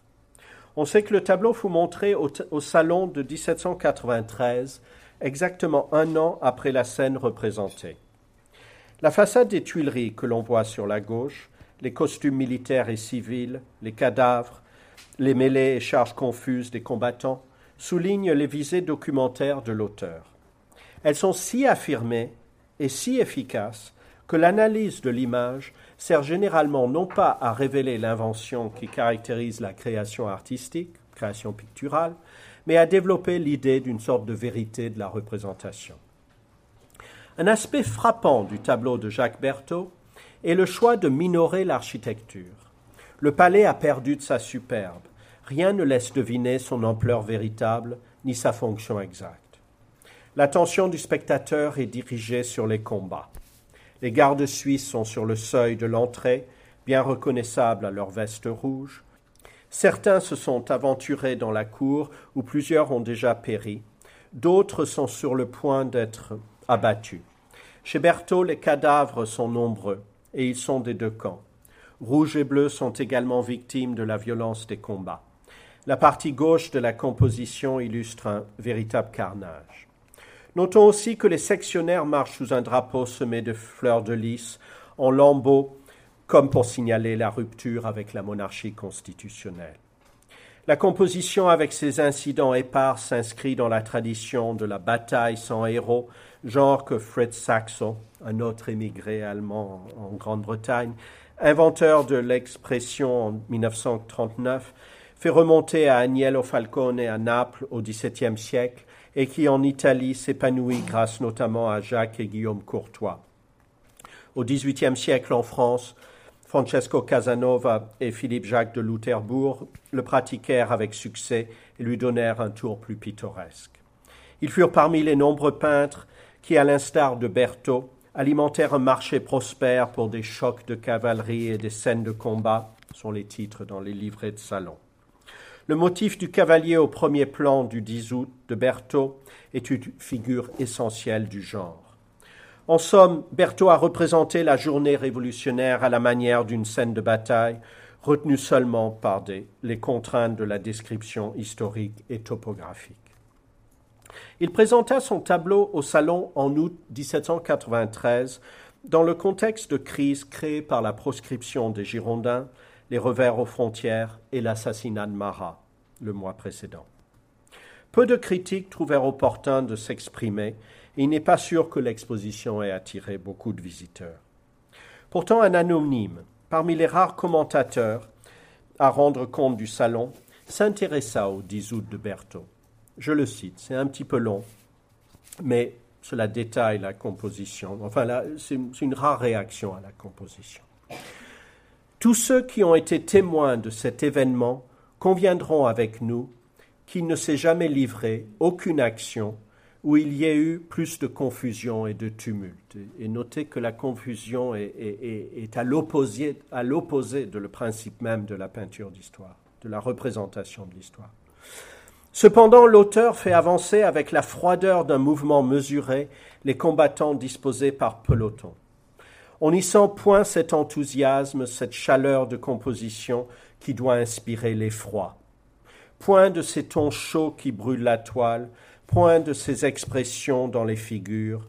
On sait que le tableau fut montré au, au salon de 1793, exactement un an après la scène représentée. La façade des Tuileries que l'on voit sur la gauche les costumes militaires et civils, les cadavres, les mêlées et charges confuses des combattants soulignent les visées documentaires de l'auteur. Elles sont si affirmées et si efficaces que l'analyse de l'image sert généralement non pas à révéler l'invention qui caractérise la création artistique, création picturale, mais à développer l'idée d'une sorte de vérité de la représentation. Un aspect frappant du tableau de Jacques Berthaud est le choix de minorer l'architecture. Le palais a perdu de sa superbe. Rien ne laisse deviner son ampleur véritable ni sa fonction exacte. L'attention du spectateur est dirigée sur les combats. Les gardes suisses sont sur le seuil de l'entrée, bien reconnaissables à leur veste rouge. Certains se sont aventurés dans la cour où plusieurs ont déjà péri. D'autres sont sur le point d'être abattus. Chez Berthaud, les cadavres sont nombreux et ils sont des deux camps. Rouge et bleu sont également victimes de la violence des combats. La partie gauche de la composition illustre un véritable carnage. Notons aussi que les sectionnaires marchent sous un drapeau semé de fleurs de lys, en lambeaux, comme pour signaler la rupture avec la monarchie constitutionnelle. La composition avec ces incidents épars s'inscrit dans la tradition de la bataille sans héros, genre que Fritz Saxo, un autre émigré allemand en Grande-Bretagne, inventeur de l'expression en 1939, fait remonter à Agnello Falcone à Naples au XVIIe siècle et qui en Italie s'épanouit grâce notamment à Jacques et Guillaume Courtois. Au XVIIIe siècle en France, Francesco Casanova et Philippe Jacques de Louterbourg le pratiquèrent avec succès et lui donnèrent un tour plus pittoresque. Ils furent parmi les nombreux peintres qui, à l'instar de Berthaud, alimentèrent un marché prospère pour des chocs de cavalerie et des scènes de combat, sont les titres dans les livrets de salon. Le motif du cavalier au premier plan du 10 août de Berthaud est une figure essentielle du genre. En somme, Berthaud a représenté la journée révolutionnaire à la manière d'une scène de bataille, retenue seulement par les contraintes de la description historique et topographique. Il présenta son tableau au Salon en août 1793 dans le contexte de crise créée par la proscription des Girondins les revers aux frontières et l'assassinat de Marat le mois précédent. Peu de critiques trouvèrent opportun de s'exprimer et il n'est pas sûr que l'exposition ait attiré beaucoup de visiteurs. Pourtant, un anonyme, parmi les rares commentateurs à rendre compte du salon, s'intéressa au 10 août de Berthaud. Je le cite, c'est un petit peu long, mais cela détaille la composition. Enfin, c'est une rare réaction à la composition. Tous ceux qui ont été témoins de cet événement conviendront avec nous qu'il ne s'est jamais livré aucune action où il y ait eu plus de confusion et de tumulte. Et notez que la confusion est, à l'opposé de le principe même de la peinture d'histoire, de la représentation de l'histoire. Cependant, l'auteur fait avancer avec la froideur d'un mouvement mesuré les combattants disposés par peloton. On n'y sent point cet enthousiasme, cette chaleur de composition qui doit inspirer l'effroi. Point de ces tons chauds qui brûlent la toile, point de ces expressions dans les figures,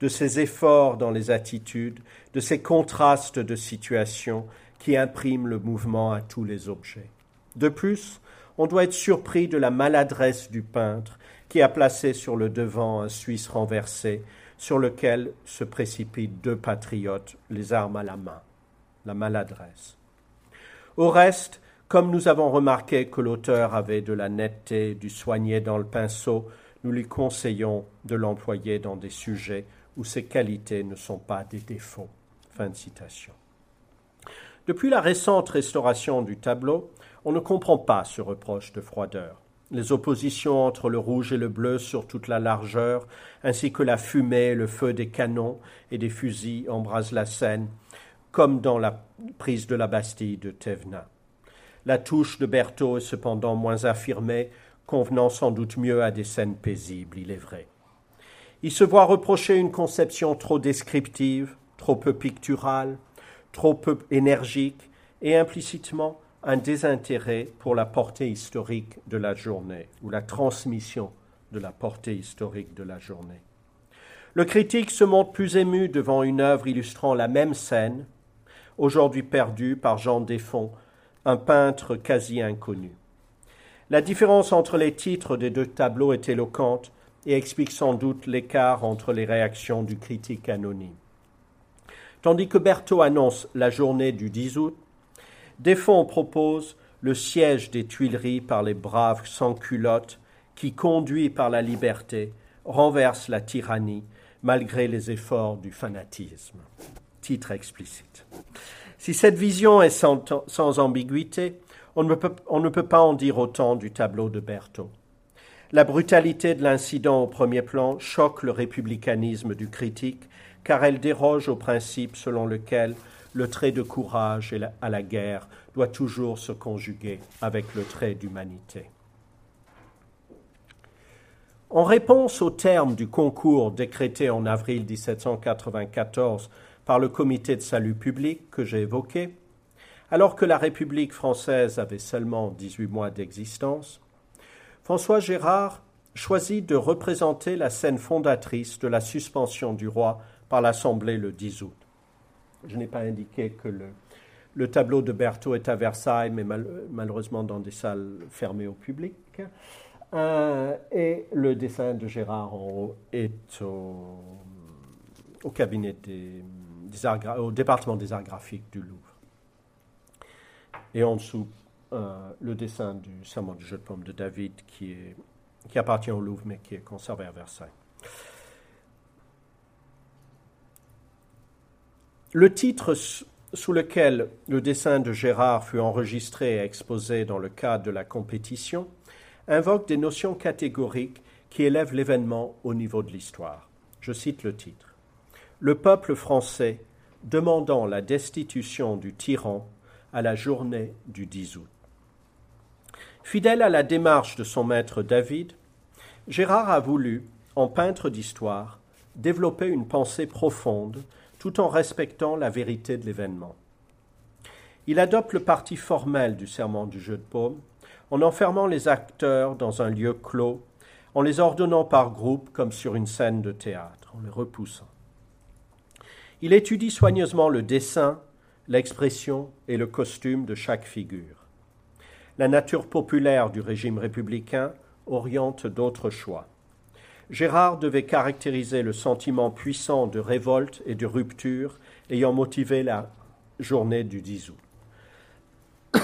de ces efforts dans les attitudes, de ces contrastes de situation qui impriment le mouvement à tous les objets. De plus, on doit être surpris de la maladresse du peintre qui a placé sur le devant un Suisse renversé sur lequel se précipitent deux patriotes, les armes à la main. La maladresse. Au reste, comme nous avons remarqué que l'auteur avait de la netteté, du soigné dans le pinceau, nous lui conseillons de l'employer dans des sujets où ses qualités ne sont pas des défauts. Fin de citation. Depuis la récente restauration du tableau, on ne comprend pas ce reproche de froideur les oppositions entre le rouge et le bleu sur toute la largeur, ainsi que la fumée le feu des canons et des fusils embrasent la scène, comme dans la prise de la Bastille de Thévenin. La touche de Berthaud est cependant moins affirmée, convenant sans doute mieux à des scènes paisibles, il est vrai. Il se voit reprocher une conception trop descriptive, trop peu picturale, trop peu énergique, et implicitement un désintérêt pour la portée historique de la journée ou la transmission de la portée historique de la journée. Le critique se montre plus ému devant une œuvre illustrant la même scène, aujourd'hui perdue par Jean Desfonds, un peintre quasi inconnu. La différence entre les titres des deux tableaux est éloquente et explique sans doute l'écart entre les réactions du critique anonyme. Tandis que Berthaud annonce la journée du 10 août, Desfonds propose le siège des Tuileries par les braves sans-culottes qui, conduits par la liberté, renversent la tyrannie malgré les efforts du fanatisme. titre explicite. Si cette vision est sans, sans ambiguïté, on ne, peut, on ne, peut, pas en dire autant du tableau de Berthaud. La brutalité de l'incident au premier plan choque le républicanisme du critique, car elle déroge au principe selon lequel le trait de courage à la guerre doit toujours se conjuguer avec le trait d'humanité. En réponse au terme du concours décrété en avril 1794 par le Comité de salut public que j'ai évoqué, alors que la République française avait seulement 18 mois d'existence, François Gérard choisit de représenter la scène fondatrice de la suspension du roi par l'Assemblée le 10 août. Je n'ai pas indiqué que le, le, tableau de Berthaud est à Versailles, mais malheureusement dans des salles fermées au public. Euh, et le dessin de Gérard est au, cabinet des, arts, au département des arts graphiques du Louvre. Et en dessous, euh, le dessin du serment du jeu de paume de David qui appartient au Louvre mais qui est conservé à Versailles. Le titre sous lequel le dessin de Gérard fut enregistré et exposé dans le cadre de la compétition invoque des notions catégoriques qui élèvent l'événement au niveau de l'histoire. Je cite le titre. Le peuple français demandant la destitution du tyran à la journée du 10 août. Fidèle à la démarche de son maître David, Gérard a voulu, en peintre d'histoire, développer une pensée profonde tout en respectant la vérité de l'événement. Il adopte le parti formel du serment du jeu de paume en enfermant les acteurs dans un lieu clos, en les ordonnant par groupe comme sur une scène de théâtre, en les repoussant. Il étudie soigneusement le dessin, l'expression et le costume de chaque figure. La nature populaire du régime républicain oriente d'autres choix. Gérard devait caractériser le sentiment puissant de révolte et de rupture ayant motivé la journée du 10 août.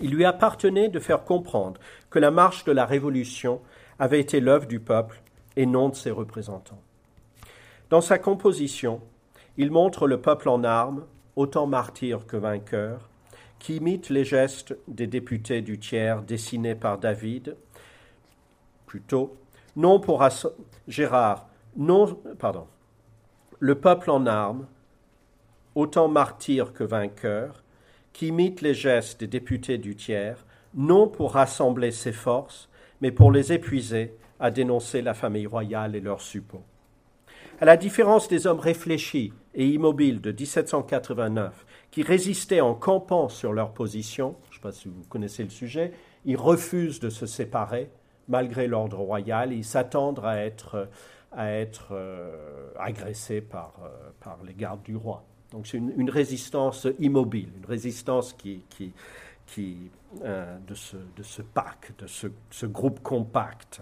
Il lui appartenait de faire comprendre que la marche de la Révolution avait été l'œuvre du peuple et non de ses représentants. Dans sa composition, il montre le peuple en armes, autant martyr que vainqueur, qui imite les gestes des députés du tiers dessinés par David, plutôt, non pour Gérard, non, pardon, le peuple en armes, autant martyr que vainqueur, qui imite les gestes des députés du tiers, non pour rassembler ses forces, mais pour les épuiser à dénoncer la famille royale et leurs suppôts. À la différence des hommes réfléchis et immobiles de 1789, qui résistaient en campant sur leur position, je ne sais pas si vous connaissez le sujet, ils refusent de se séparer malgré l'ordre royal, et ils s'attendent à être, à être euh, agressés par, euh, par les gardes du roi. Donc c'est une, résistance immobile, une résistance qui, qui, qui euh, de, ce, de ce pack, de ce, ce groupe compact.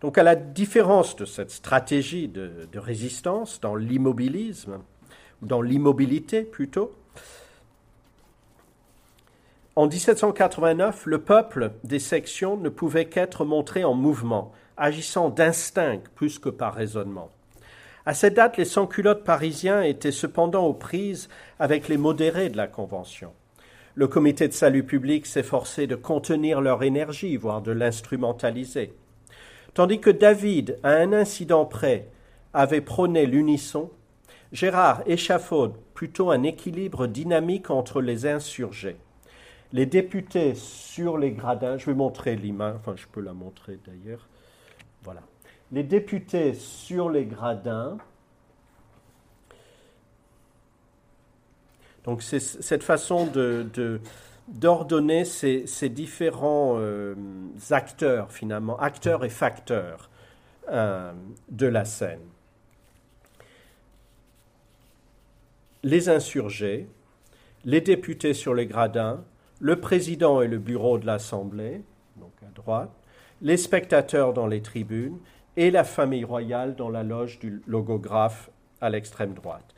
Donc à la différence de cette stratégie de, de résistance dans l'immobilisme, dans l'immobilité plutôt, en 1789, le peuple des sections ne pouvait qu'être montré en mouvement, agissant d'instinct plus que par raisonnement. À cette date, les sans-culottes parisiens étaient cependant aux prises avec les modérés de la Convention. Le comité de salut public s'efforçait de contenir leur énergie, voire de l'instrumentaliser. Tandis que David, à un incident près, avait prôné l'unisson, Gérard échafaude plutôt un équilibre dynamique entre les insurgés. Les députés sur les gradins, je vais montrer l'image, enfin je peux la montrer d'ailleurs, voilà. Les députés sur les gradins, donc c'est cette façon d'ordonner ces, ces différents euh, acteurs, finalement, acteurs et facteurs euh, de la scène. Les insurgés, les députés sur les gradins, le président et le bureau de l'Assemblée, donc à droite, les spectateurs dans les tribunes et la famille royale dans la loge du logographe à l'extrême droite.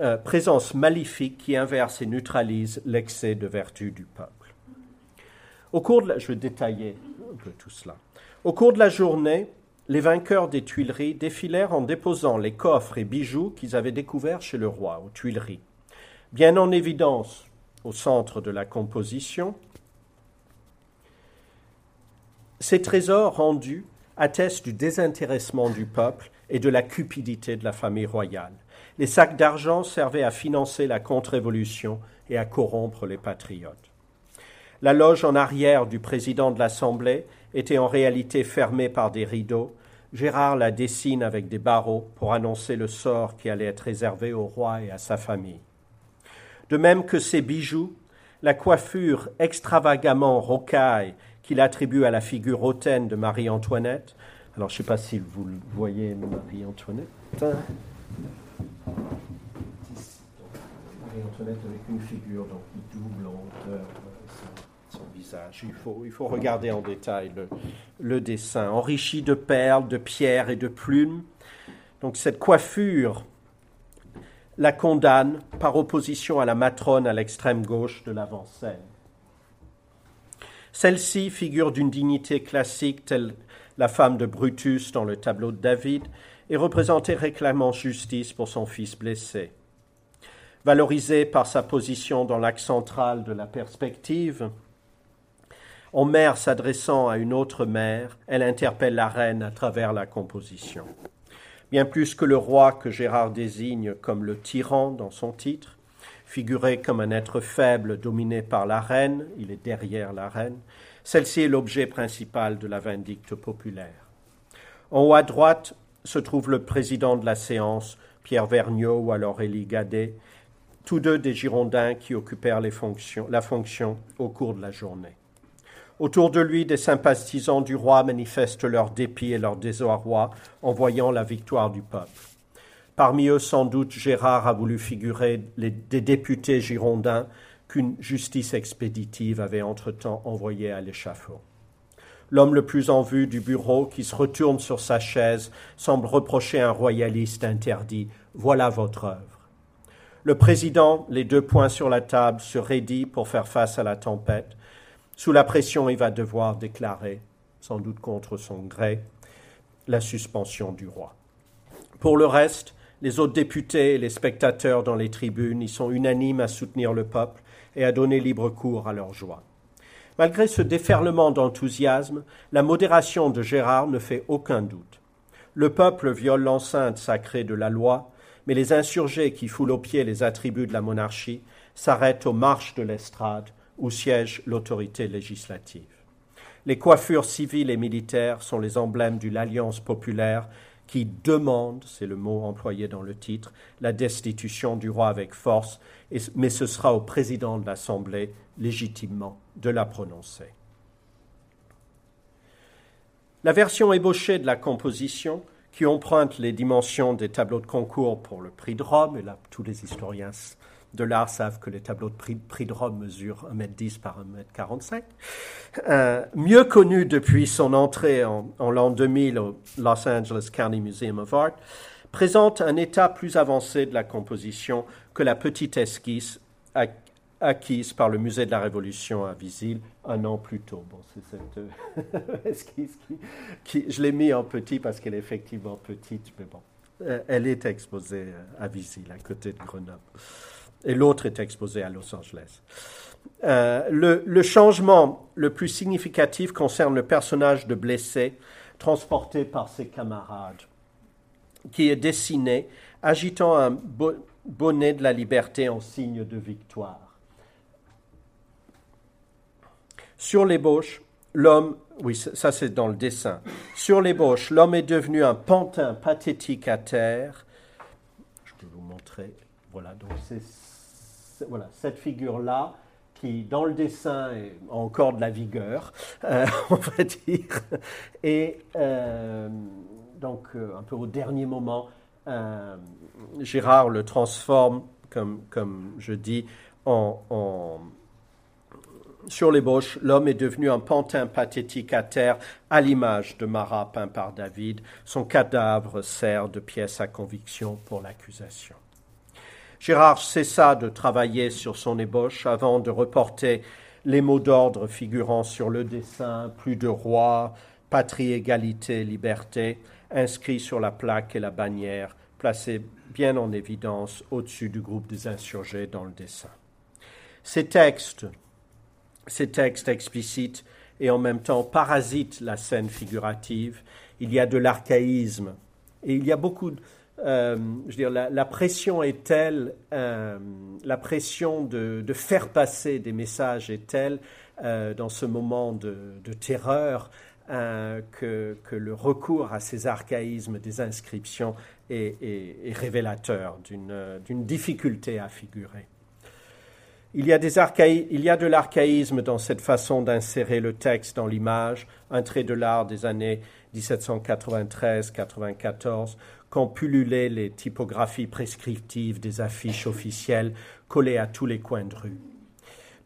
Euh, présence maléfique qui inverse et neutralise l'excès de vertu du peuple. Au cours de la, je vais détailler un peu tout cela. Au cours de la journée, les vainqueurs des Tuileries défilèrent en déposant les coffres et bijoux qu'ils avaient découverts chez le roi aux Tuileries. Bien en évidence au centre de la composition, ces trésors rendus attestent du désintéressement du peuple et de la cupidité de la famille royale. Les sacs d'argent servaient à financer la contre-révolution et à corrompre les patriotes. La loge en arrière du président de l'Assemblée était en réalité fermée par des rideaux. Gérard la dessine avec des barreaux pour annoncer le sort qui allait être réservé au roi et à sa famille. De même que ses bijoux, la coiffure extravagamment rocaille qu'il attribue à la figure hautaine de Marie-Antoinette. Alors, je ne sais pas si vous voyez Marie-Antoinette. Marie-Antoinette avec une figure donc, qui double en hauteur son, visage. Il faut, il faut regarder en détail le, le dessin, enrichi de perles, de pierres et de plumes. Donc cette coiffure la condamne par opposition à la matrone à l'extrême gauche de l'avant-scène. Celle-ci figure d'une dignité classique telle la femme de Brutus dans le tableau de David et représentée réclamant justice pour son fils blessé. Valorisée par sa position dans l'axe central de la perspective, en mère s'adressant à une autre mère, elle interpelle la reine à travers la composition. Bien plus que le roi que Gérard désigne comme le tyran dans son titre, figuré comme un être faible dominé par la reine, il est derrière la reine, celle-ci est l'objet principal de la vindicte populaire. En haut à droite se trouve le président de la séance, Pierre Vergniaud ou alors Élie Gadet, tous deux des Girondins qui occupèrent la fonction au cours de la journée. Autour de lui, des sympathisants du roi manifestent leur dépit et leur désarroi en voyant la victoire du peuple. Parmi eux, sans doute, Gérard a voulu figurer des députés girondins qu'une justice expéditive avait entre-temps envoyés à l'échafaud. L'homme le plus en vue du bureau, qui se retourne sur sa chaise, semble reprocher un royaliste interdit Voilà votre œuvre. Le président, les deux poings sur la table, se raidit pour faire face à la tempête. Sous la pression, il va devoir déclarer, sans doute contre son gré, la suspension du roi. Pour le reste, les autres députés et les spectateurs dans les tribunes y sont unanimes à soutenir le peuple et à donner libre cours à leur joie. Malgré ce déferlement d'enthousiasme, la modération de Gérard ne fait aucun doute. Le peuple viole l'enceinte sacrée de la loi, mais les insurgés qui foulent aux pieds les attributs de la monarchie s'arrêtent aux marches de l'estrade où siège l'autorité législative. Les coiffures civiles et militaires sont les emblèmes d'une alliance populaire qui demande, c'est le mot employé dans le titre, la destitution du roi avec force, mais ce sera au président de l'Assemblée légitimement de la prononcer. La version ébauchée de la composition, qui emprunte les dimensions des tableaux de concours pour le prix de Rome, et là tous les historiens de l'art savent que les tableaux de prix, de Rome mesurent 1m10 par 1m45. Euh, mieux connu depuis son entrée en, l'an 2000 au Los Angeles County Museum of Art, présente un état plus avancé de la composition que la petite esquisse acquise par le Musée de la Révolution à Visil un an plus tôt. Bon, c'est cette euh, esquisse qui, je l'ai mis en petit parce qu'elle est effectivement petite, mais bon, euh, elle est exposée à Visil, à côté de Grenoble et l'autre est exposé à Los Angeles. Euh, le, changement le plus significatif concerne le personnage de blessé transporté par ses camarades, qui est dessiné agitant un bonnet de la liberté en signe de victoire. Sur l'ébauche, l'homme, oui, ça c'est dans le dessin. Sur l'ébauche, l'homme est devenu un pantin pathétique à terre. Je peux vous montrer. Voilà, donc c'est voilà, cette figure-là, qui dans le dessin a encore de la vigueur, euh, on va dire, et euh, donc euh, un peu au dernier moment, Gérard le transforme, comme, je dis, en, en sur l'ébauche, l'homme est devenu un pantin pathétique à terre, à l'image de Marat peint par David. Son cadavre sert de pièce à conviction pour l'accusation. Gérard cessa de travailler sur son ébauche avant de reporter les mots d'ordre figurant sur le dessin, plus de roi, patrie, égalité, liberté, inscrits sur la plaque et la bannière, placés bien en évidence au-dessus du groupe des insurgés dans le dessin. Ces textes, ces textes explicites et en même temps parasitent la scène figurative. Il y a de l'archaïsme et il y a beaucoup de, euh, je dire, la, pression est telle, euh, la pression de, faire passer des messages est telle euh, dans ce moment de, terreur que, le recours à ces archaïsmes des inscriptions est, est révélateur d'une difficulté à figurer. Il y, a des il y a de l'archaïsme dans cette façon d'insérer le texte dans l'image, un trait de l'art des années 1793-94, quand pullulaient les typographies prescriptives des affiches officielles collées à tous les coins de rue.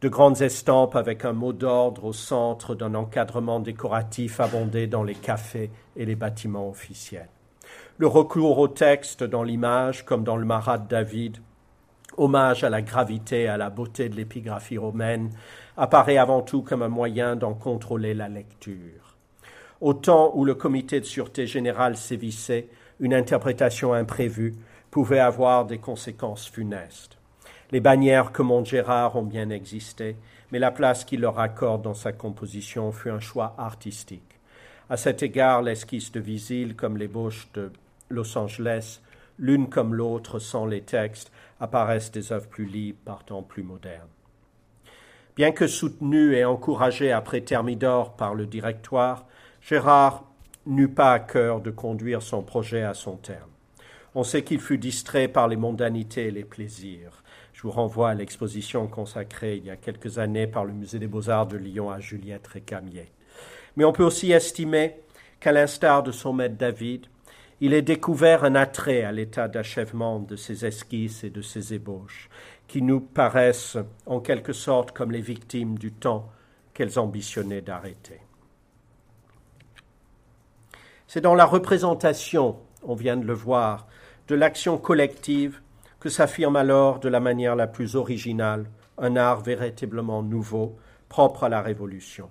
De grandes estampes avec un mot d'ordre au centre d'un encadrement décoratif abondé dans les cafés et les bâtiments officiels. Le recours au texte dans l'image, comme dans le Marat de David, hommage à la gravité et à la beauté de l'épigraphie romaine, apparaît avant tout comme un moyen d'en contrôler la lecture. Au temps où le comité de sûreté générale sévissait, une interprétation imprévue pouvait avoir des conséquences funestes. Les bannières que Montgérard ont bien existé, mais la place qu'il leur accorde dans sa composition fut un choix artistique. À cet égard, l'esquisse de Visil, comme l'ébauche de Los Angeles, l'une comme l'autre sans les textes, apparaissent des œuvres plus libres, partant plus modernes. Bien que soutenu et encouragé après Thermidor par le directoire, Gérard n'eut pas à cœur de conduire son projet à son terme. On sait qu'il fut distrait par les mondanités et les plaisirs. Je vous renvoie à l'exposition consacrée il y a quelques années par le Musée des Beaux-Arts de Lyon à Juliette Récamier. Mais on peut aussi estimer qu'à l'instar de son maître David, il est découvert un attrait à l'état d'achèvement de ces esquisses et de ces ébauches, qui nous paraissent en quelque sorte comme les victimes du temps qu'elles ambitionnaient d'arrêter. C'est dans la représentation, on vient de le voir, de l'action collective que s'affirme alors de la manière la plus originale un art véritablement nouveau, propre à la Révolution.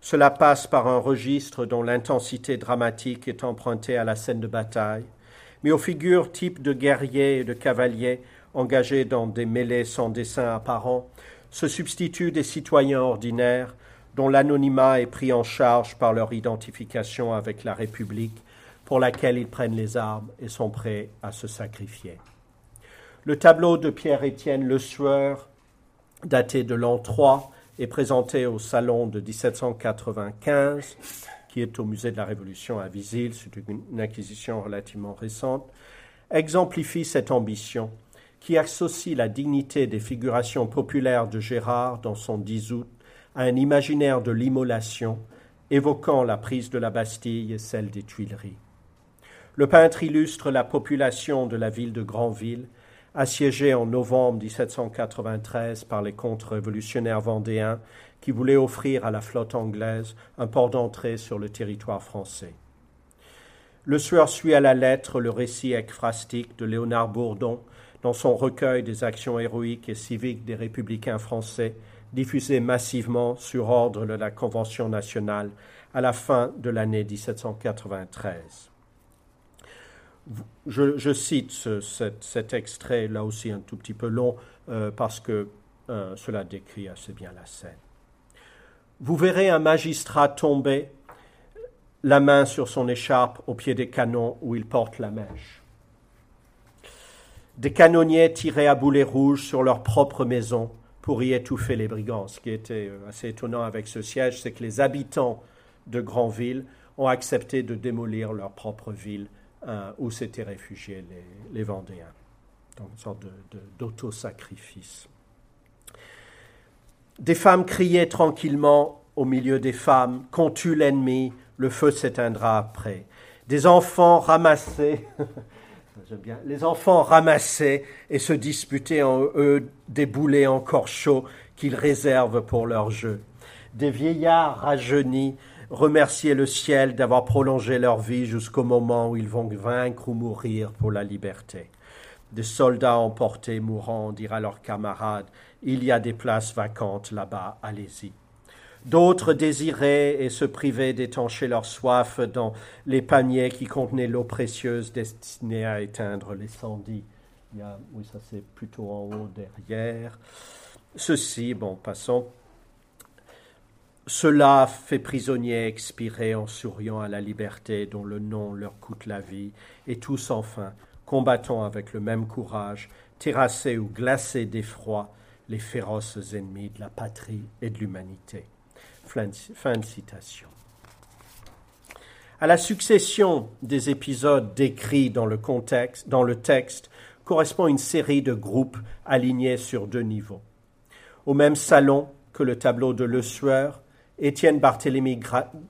Cela passe par un registre dont l'intensité dramatique est empruntée à la scène de bataille, mais aux figures types de guerriers et de cavaliers engagés dans des mêlées sans dessin apparent se substituent des citoyens ordinaires dont l'anonymat est pris en charge par leur identification avec la République pour laquelle ils prennent les armes et sont prêts à se sacrifier. Le tableau de Pierre-Étienne Le Sueur, daté de l'an 3, est présenté au salon de 1795, qui est au musée de la Révolution à Visil, c'est une acquisition relativement récente, exemplifie cette ambition qui associe la dignité des figurations populaires de Gérard dans son 10 août à un imaginaire de l'immolation évoquant la prise de la Bastille et celle des Tuileries. Le peintre illustre la population de la ville de Granville assiégé en novembre 1793 par les contre-révolutionnaires vendéens qui voulaient offrir à la flotte anglaise un port d'entrée sur le territoire français. Le Sueur suit à la lettre le récit ekphrastique de Léonard Bourdon dans son recueil des actions héroïques et civiques des républicains français, diffusé massivement sur ordre de la Convention nationale à la fin de l'année 1793. Je, cite cet, extrait, là aussi un tout petit peu long, euh, parce que euh, cela décrit assez bien la scène. Vous verrez un magistrat tomber, la main sur son écharpe au pied des canons où il porte la mèche. Des canonniers tiraient à boulet rouge sur leur propre maison pour y étouffer les brigands. Ce qui était euh, assez étonnant avec ce siège, c'est que les habitants de Grandville ont accepté de démolir leur propre ville euh, où s'étaient réfugiés les, Vendéens. Donc une sorte d'autosacrifice. Des femmes criaient tranquillement au milieu des femmes Qu'on tue l'ennemi, le feu s'éteindra après. Des enfants ramassés, les enfants ramassaient et se disputaient en eux des boulets encore chauds qu'ils réservent pour leur jeu. Des vieillards rajeunis remercier le ciel d'avoir prolongé leur vie jusqu'au moment où ils vont vaincre ou mourir pour la liberté. Des soldats emportés mourant dirent à leurs camarades Il y a des places vacantes là-bas, allez-y. D'autres désiraient et se privaient d'étancher leur soif dans les paniers qui contenaient l'eau précieuse destinée à éteindre l'incendie. Oui, ça c'est plutôt en haut derrière. Ceci, bon, passons. Cela fait prisonniers expirer en souriant à la liberté dont le nom leur coûte la vie, et tous enfin, combattant avec le même courage, terrassés ou glacés d'effroi, les féroces ennemis de la patrie et de l'humanité. Fin de citation. À la succession des épisodes décrits dans le, texte correspond une série de groupes alignés sur deux niveaux. Au même salon que le tableau de Le Sueur, Étienne Barthélemy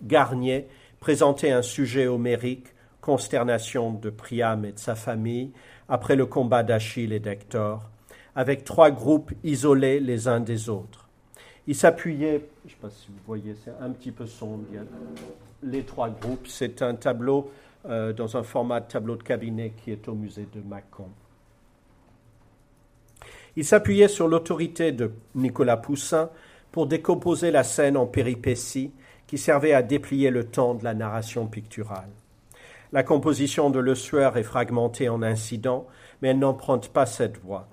Garnier présentait un sujet homérique, consternation de Priam et de sa famille, après le combat d'Achille et d'Hector, avec trois groupes isolés les uns des autres. Il s'appuyait, je ne sais pas si vous voyez, c'est un petit peu sombre, les trois groupes. C'est un tableau euh, dans un format de tableau de cabinet qui est au musée de Mâcon. Il s'appuyait sur l'autorité de Nicolas Poussin pour décomposer la scène en péripéties qui servait à déplier le temps de la narration picturale. La composition de Le Sueur est fragmentée en incidents, mais elle n'emprunte pas cette voie.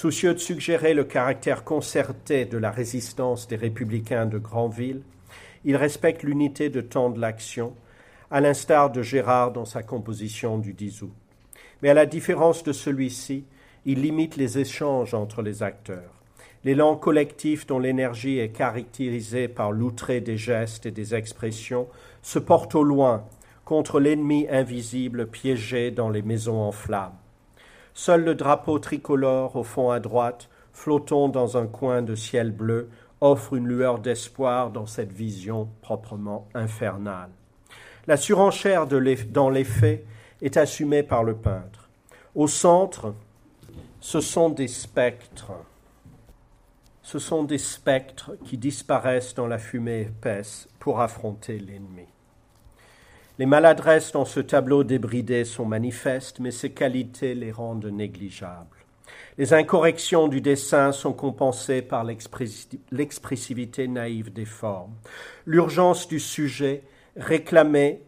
Soucieux de suggérer le caractère concerté de la résistance des républicains de Granville, il respecte l'unité de temps de l'action, à l'instar de Gérard dans sa composition du 10 août. Mais à la différence de celui-ci, il limite les échanges entre les acteurs. L'élan collectif dont l'énergie est caractérisée par l'outré des gestes et des expressions se porte au loin contre l'ennemi invisible piégé dans les maisons en flammes. Seul le drapeau tricolore au fond à droite, flottant dans un coin de ciel bleu, offre une lueur d'espoir dans cette vision proprement infernale. La surenchère dans les faits est assumée par le peintre. Au centre, ce sont des spectres. Ce sont des spectres qui disparaissent dans la fumée épaisse pour affronter l'ennemi. Les maladresses dans ce tableau débridé sont manifestes, mais ces qualités les rendent négligeables. Les incorrections du dessin sont compensées par l'expressivité naïve des formes. L'urgence du sujet réclamait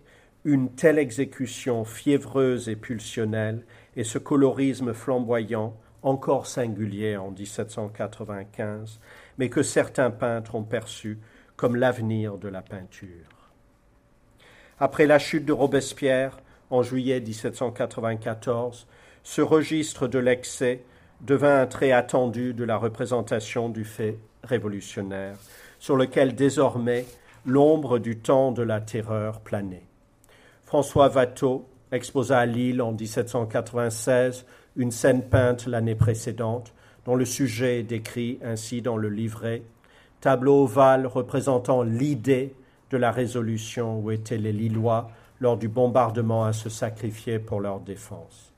une telle exécution fiévreuse et pulsionnelle, et ce colorisme flamboyant, encore singulier en 1795, mais que certains peintres ont perçu comme l'avenir de la peinture. Après la chute de Robespierre, en juillet 1794, ce registre de l'excès devint un trait attendu de la représentation du fait révolutionnaire, sur lequel désormais l'ombre du temps de la terreur planait. François Watteau exposa à Lille en 1796 une scène peinte l'année précédente, dont le sujet est décrit ainsi dans le livret, tableau ovale représentant l'idée de la résolution où étaient les Lillois lors du bombardement à se sacrifier pour leur défense.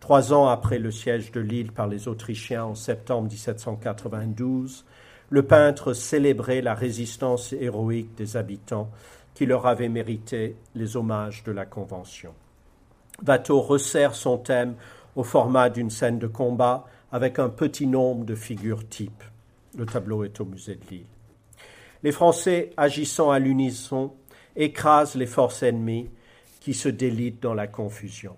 Trois ans après le siège de Lille par les Autrichiens en septembre 1792, le peintre célébrait la résistance héroïque des habitants qui leur avaient mérité les hommages de la Convention. Watteau resserre son thème au format d'une scène de combat avec un petit nombre de figures types. Le tableau est au musée de Lille. Les Français, agissant à l'unisson, écrasent les forces ennemies qui se délitent dans la confusion.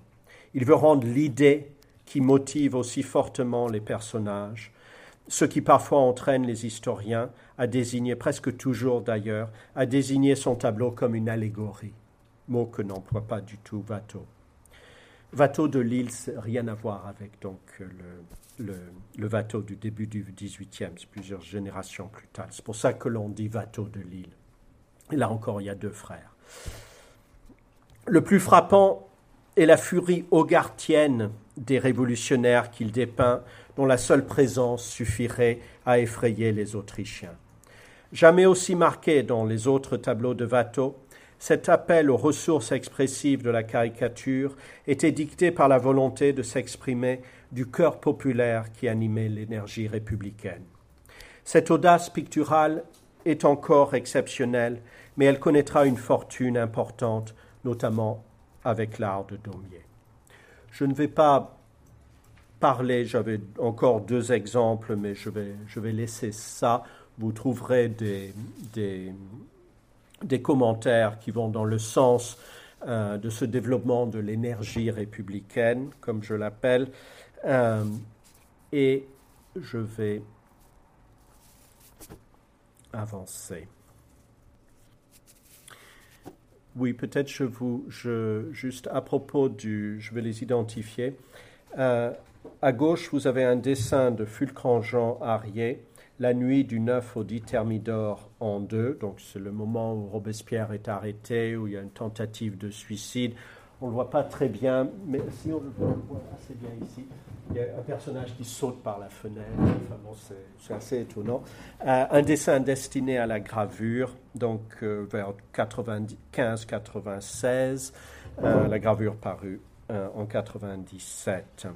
Il veut rendre l'idée qui motive aussi fortement les personnages, ce qui parfois entraîne les historiens à désigner, presque toujours d'ailleurs, à désigner son tableau comme une allégorie, mot que n'emploie pas du tout Watteau. Watteau de Lille, rien à voir avec donc le, le, le du début du XVIIIe, plusieurs générations plus tard. C'est pour ça que l'on dit Watteau de Lille. Là encore, il y a deux frères. Le plus frappant est la furie hogartienne des révolutionnaires qu'il dépeint, dont la seule présence suffirait à effrayer les Autrichiens. Jamais aussi marqué dans les autres tableaux de Watteau, cet appel aux ressources expressives de la caricature était dicté par la volonté de s'exprimer du cœur populaire qui animait l'énergie républicaine. Cette audace picturale est encore exceptionnelle, mais elle connaîtra une fortune importante, notamment avec l'art de Daumier. Je ne vais pas parler, j'avais encore deux exemples, mais je vais, je vais laisser ça vous trouverez des, des, commentaires qui vont dans le sens euh, de ce développement de l'énergie républicaine, comme je l'appelle. Euh, et je vais avancer. Oui, peut-être je vous, juste à propos du, je vais les identifier. Euh, à gauche, vous avez un dessin de Fulcran-Jean Arié, la nuit du 9 au 10 Thermidor en deux. Donc, c'est le moment où Robespierre est arrêté, où il y a une tentative de suicide. On ne le voit pas très bien, mais si on le voit assez bien ici, il y a un personnage qui saute par la fenêtre. Enfin bon, c'est assez étonnant. Euh, un dessin destiné à la gravure, donc euh, vers 95-96. Euh, la gravure parue en 97.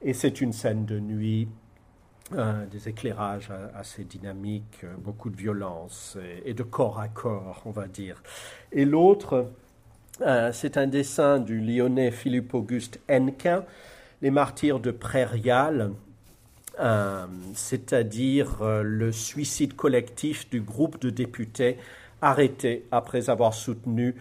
Et c'est une scène de nuit, des éclairages assez dynamiques, beaucoup de violence et, de corps à corps, on va dire. Et l'autre, c'est un dessin du lyonnais Philippe Auguste Hennequin les martyrs de Prairial, euh, c'est-à-dire euh, le suicide collectif du groupe de députés arrêtés après avoir soutenu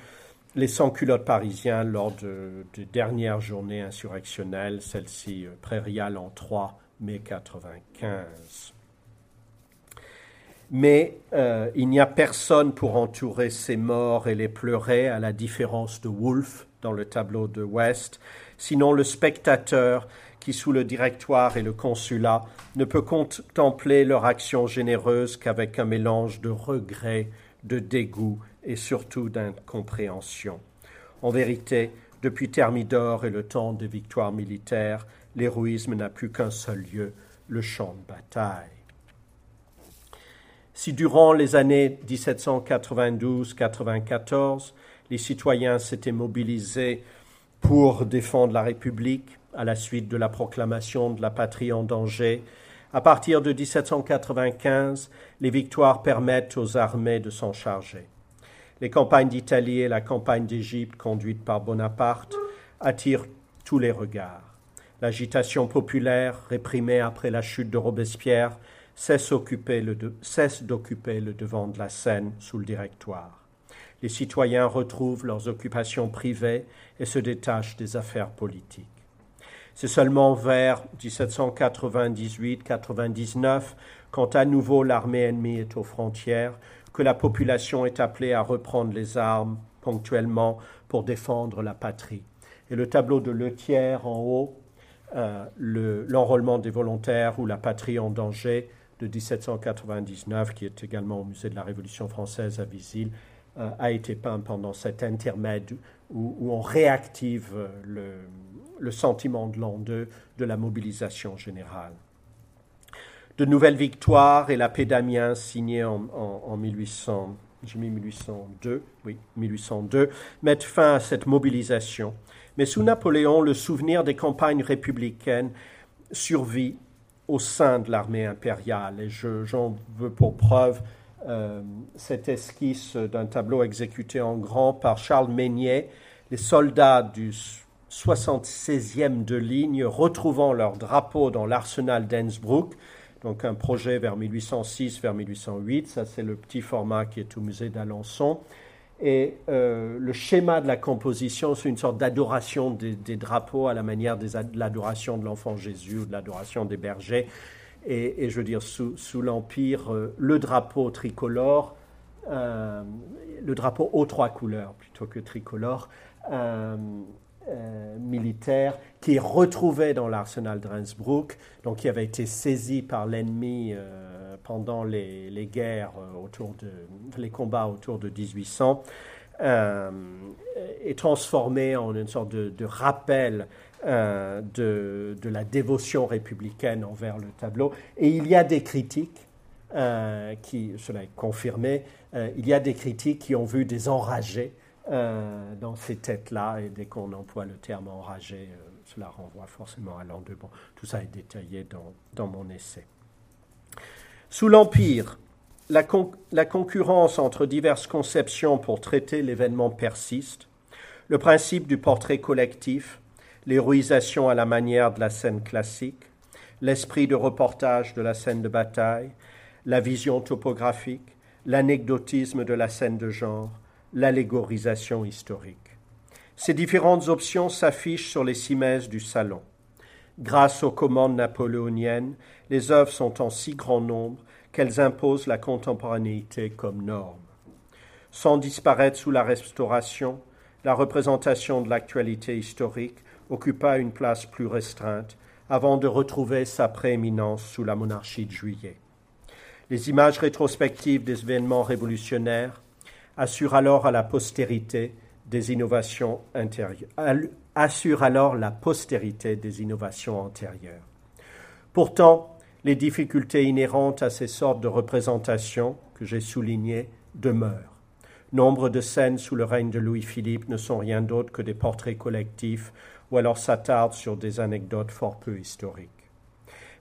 les sans-culottes parisiens lors de, de, dernières journées insurrectionnelles, celle-ci euh, Prairial en 3 mai 95. Mais il n'y a personne pour entourer ces morts et les pleurer, à la différence de Wolfe dans le tableau de West, sinon le spectateur qui, sous le directoire et le consulat, ne peut contempler leur action généreuse qu'avec un mélange de regret, de dégoût et surtout d'incompréhension. En vérité, depuis Thermidor et le temps des victoires militaires, l'héroïsme n'a plus qu'un seul lieu, le champ de bataille. Si durant les années 1792-94, les citoyens s'étaient mobilisés pour défendre la République à la suite de la proclamation de la patrie en danger. À partir de 1795, les victoires permettent aux armées de s'en charger. Les campagnes d'Italie et la campagne d'Égypte conduite par Bonaparte attirent tous les regards. L'agitation populaire, réprimée après la chute de Robespierre, cesse d'occuper le, devant de la scène sous le directoire les citoyens retrouvent leurs occupations privées et se détachent des affaires politiques. C'est seulement vers 1798-99, quand à nouveau l'armée ennemie est aux frontières, que la population est appelée à reprendre les armes ponctuellement pour défendre la patrie. Et le tableau de Letière en haut, euh, l'enrôlement des volontaires ou la patrie en danger de 1799, qui est également au musée de la Révolution française à Visil, euh, a été peint pendant cet intermède où, on réactive euh, le, sentiment de l'an 2 de la mobilisation générale. De nouvelles victoires et la paix d'Amiens signée en, en, 1800, 1802, oui, 1802, mettent fin à cette mobilisation. Mais sous Napoléon, le souvenir des campagnes républicaines survit au sein de l'armée impériale. Et j'en veux pour preuve euh, cette esquisse d'un tableau exécuté en grand par Charles Meignet, les soldats du 76e de ligne retrouvant leur drapeau dans l'arsenal d'Innsbruck, donc un projet vers 1806, vers 1808, ça c'est le petit format qui est au musée d'Alençon. Et euh, le schéma de la composition, c'est une sorte d'adoration des, drapeaux à la manière de l'adoration de l'enfant Jésus ou de l'adoration des bergers. Et, je veux dire, sous, l'Empire, euh, le drapeau tricolore, euh, le drapeau aux trois couleurs plutôt que tricolore, militaire, qui est retrouvé dans l'arsenal de Rendsbruck, donc qui avait été saisi par l'ennemi pendant les, guerres autour de, les combats autour de 1800, est transformé en une sorte de rappel euh, de, la dévotion républicaine envers le tableau. Et il y a des critiques, euh, qui, cela est confirmé, euh, il y a des critiques qui ont vu des enragés dans ces têtes-là, et dès qu'on emploie le terme enragé, cela renvoie forcément à l'an de bon. Tout ça est détaillé dans, dans mon essai. Sous l'Empire, la, concurrence entre diverses conceptions pour traiter l'événement persiste. Le principe du portrait collectif, l'héroïsation à la manière de la scène classique, l'esprit de reportage de la scène de bataille, la vision topographique, l'anecdotisme de la scène de genre, l'allégorisation historique. Ces différentes options s'affichent sur les cimaises du salon. Grâce aux commandes napoléoniennes, les œuvres sont en si grand nombre qu'elles imposent la contemporanéité comme norme. Sans disparaître sous la Restauration, la représentation de l'actualité historique occupa une place plus restreinte avant de retrouver sa prééminence sous la monarchie de juillet. Les images rétrospectives des événements révolutionnaires assurent alors à la postérité des innovations intérieures, assurent alors la postérité des innovations antérieures. Pourtant, les difficultés inhérentes à ces sortes de représentations que j'ai soulignées demeurent. Nombre de scènes sous le règne de Louis-Philippe ne sont rien d'autre que des portraits collectifs ou alors s'attardent sur des anecdotes fort peu historiques.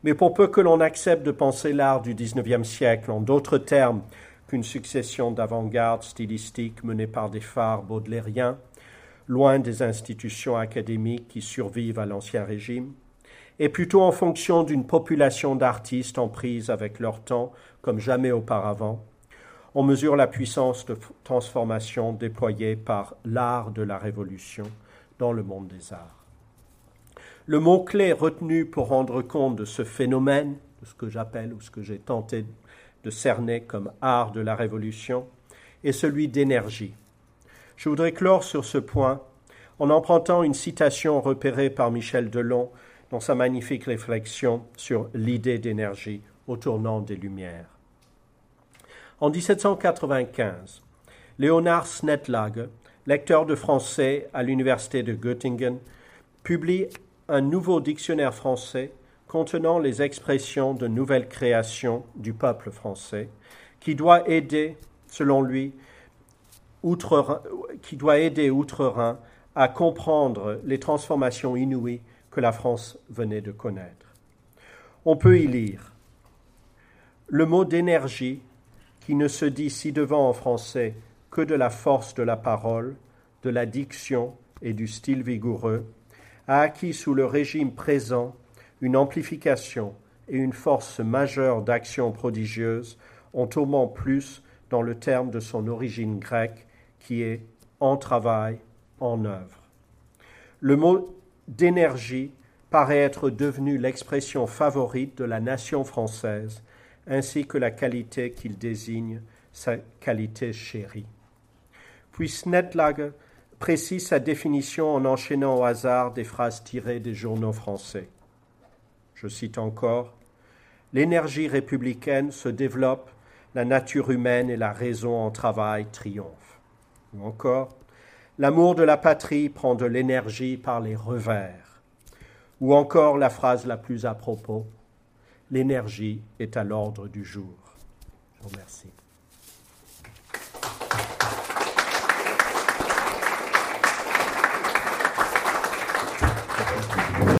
Mais pour peu que l'on accepte de penser l'art du XIXe siècle en d'autres termes qu'une succession d'avant-garde stylistiques menées par des phares baudelairiens, loin des institutions académiques qui survivent à l'Ancien Régime, et plutôt en fonction d'une population d'artistes en prise avec leur temps comme jamais auparavant, on mesure la puissance de transformation déployée par l'art de la Révolution dans le monde des arts. Le mot-clé retenu pour rendre compte de ce phénomène, de ce que j'appelle ou ce que j'ai tenté de cerner comme art de la Révolution, est celui d'énergie. Je voudrais clore sur ce point en empruntant une citation repérée par Michel Delon dans sa magnifique réflexion sur l'idée d'énergie au tournant des Lumières. En 1795, Léonard Snetlage, lecteur de français à l'université de Göttingen, publie un nouveau dictionnaire français contenant les expressions de nouvelle création du peuple français, qui doit aider, selon lui, outre, qui doit aider Outre-Rhin à comprendre les transformations inouïes que la France venait de connaître. On peut y lire le mot d'énergie qui ne se dit ci-devant en français que de la force de la parole, de la diction et du style vigoureux, a acquis sous le régime présent une amplification et une force majeure d'action prodigieuse, en tombant plus dans le terme de son origine grecque qui est en travail, en œuvre. Le mot d'énergie paraît être devenu l'expression favorite de la nation française, ainsi que la qualité qu'il désigne, sa qualité chérie. Puis Snetlage précise sa définition en enchaînant au hasard des phrases tirées des journaux français. Je cite encore L'énergie républicaine se développe, la nature humaine et la raison en travail triomphent. Ou encore L'amour de la patrie prend de l'énergie par les revers. Ou encore la phrase la plus à propos L'énergie est à l'ordre du jour. Je vous remercie.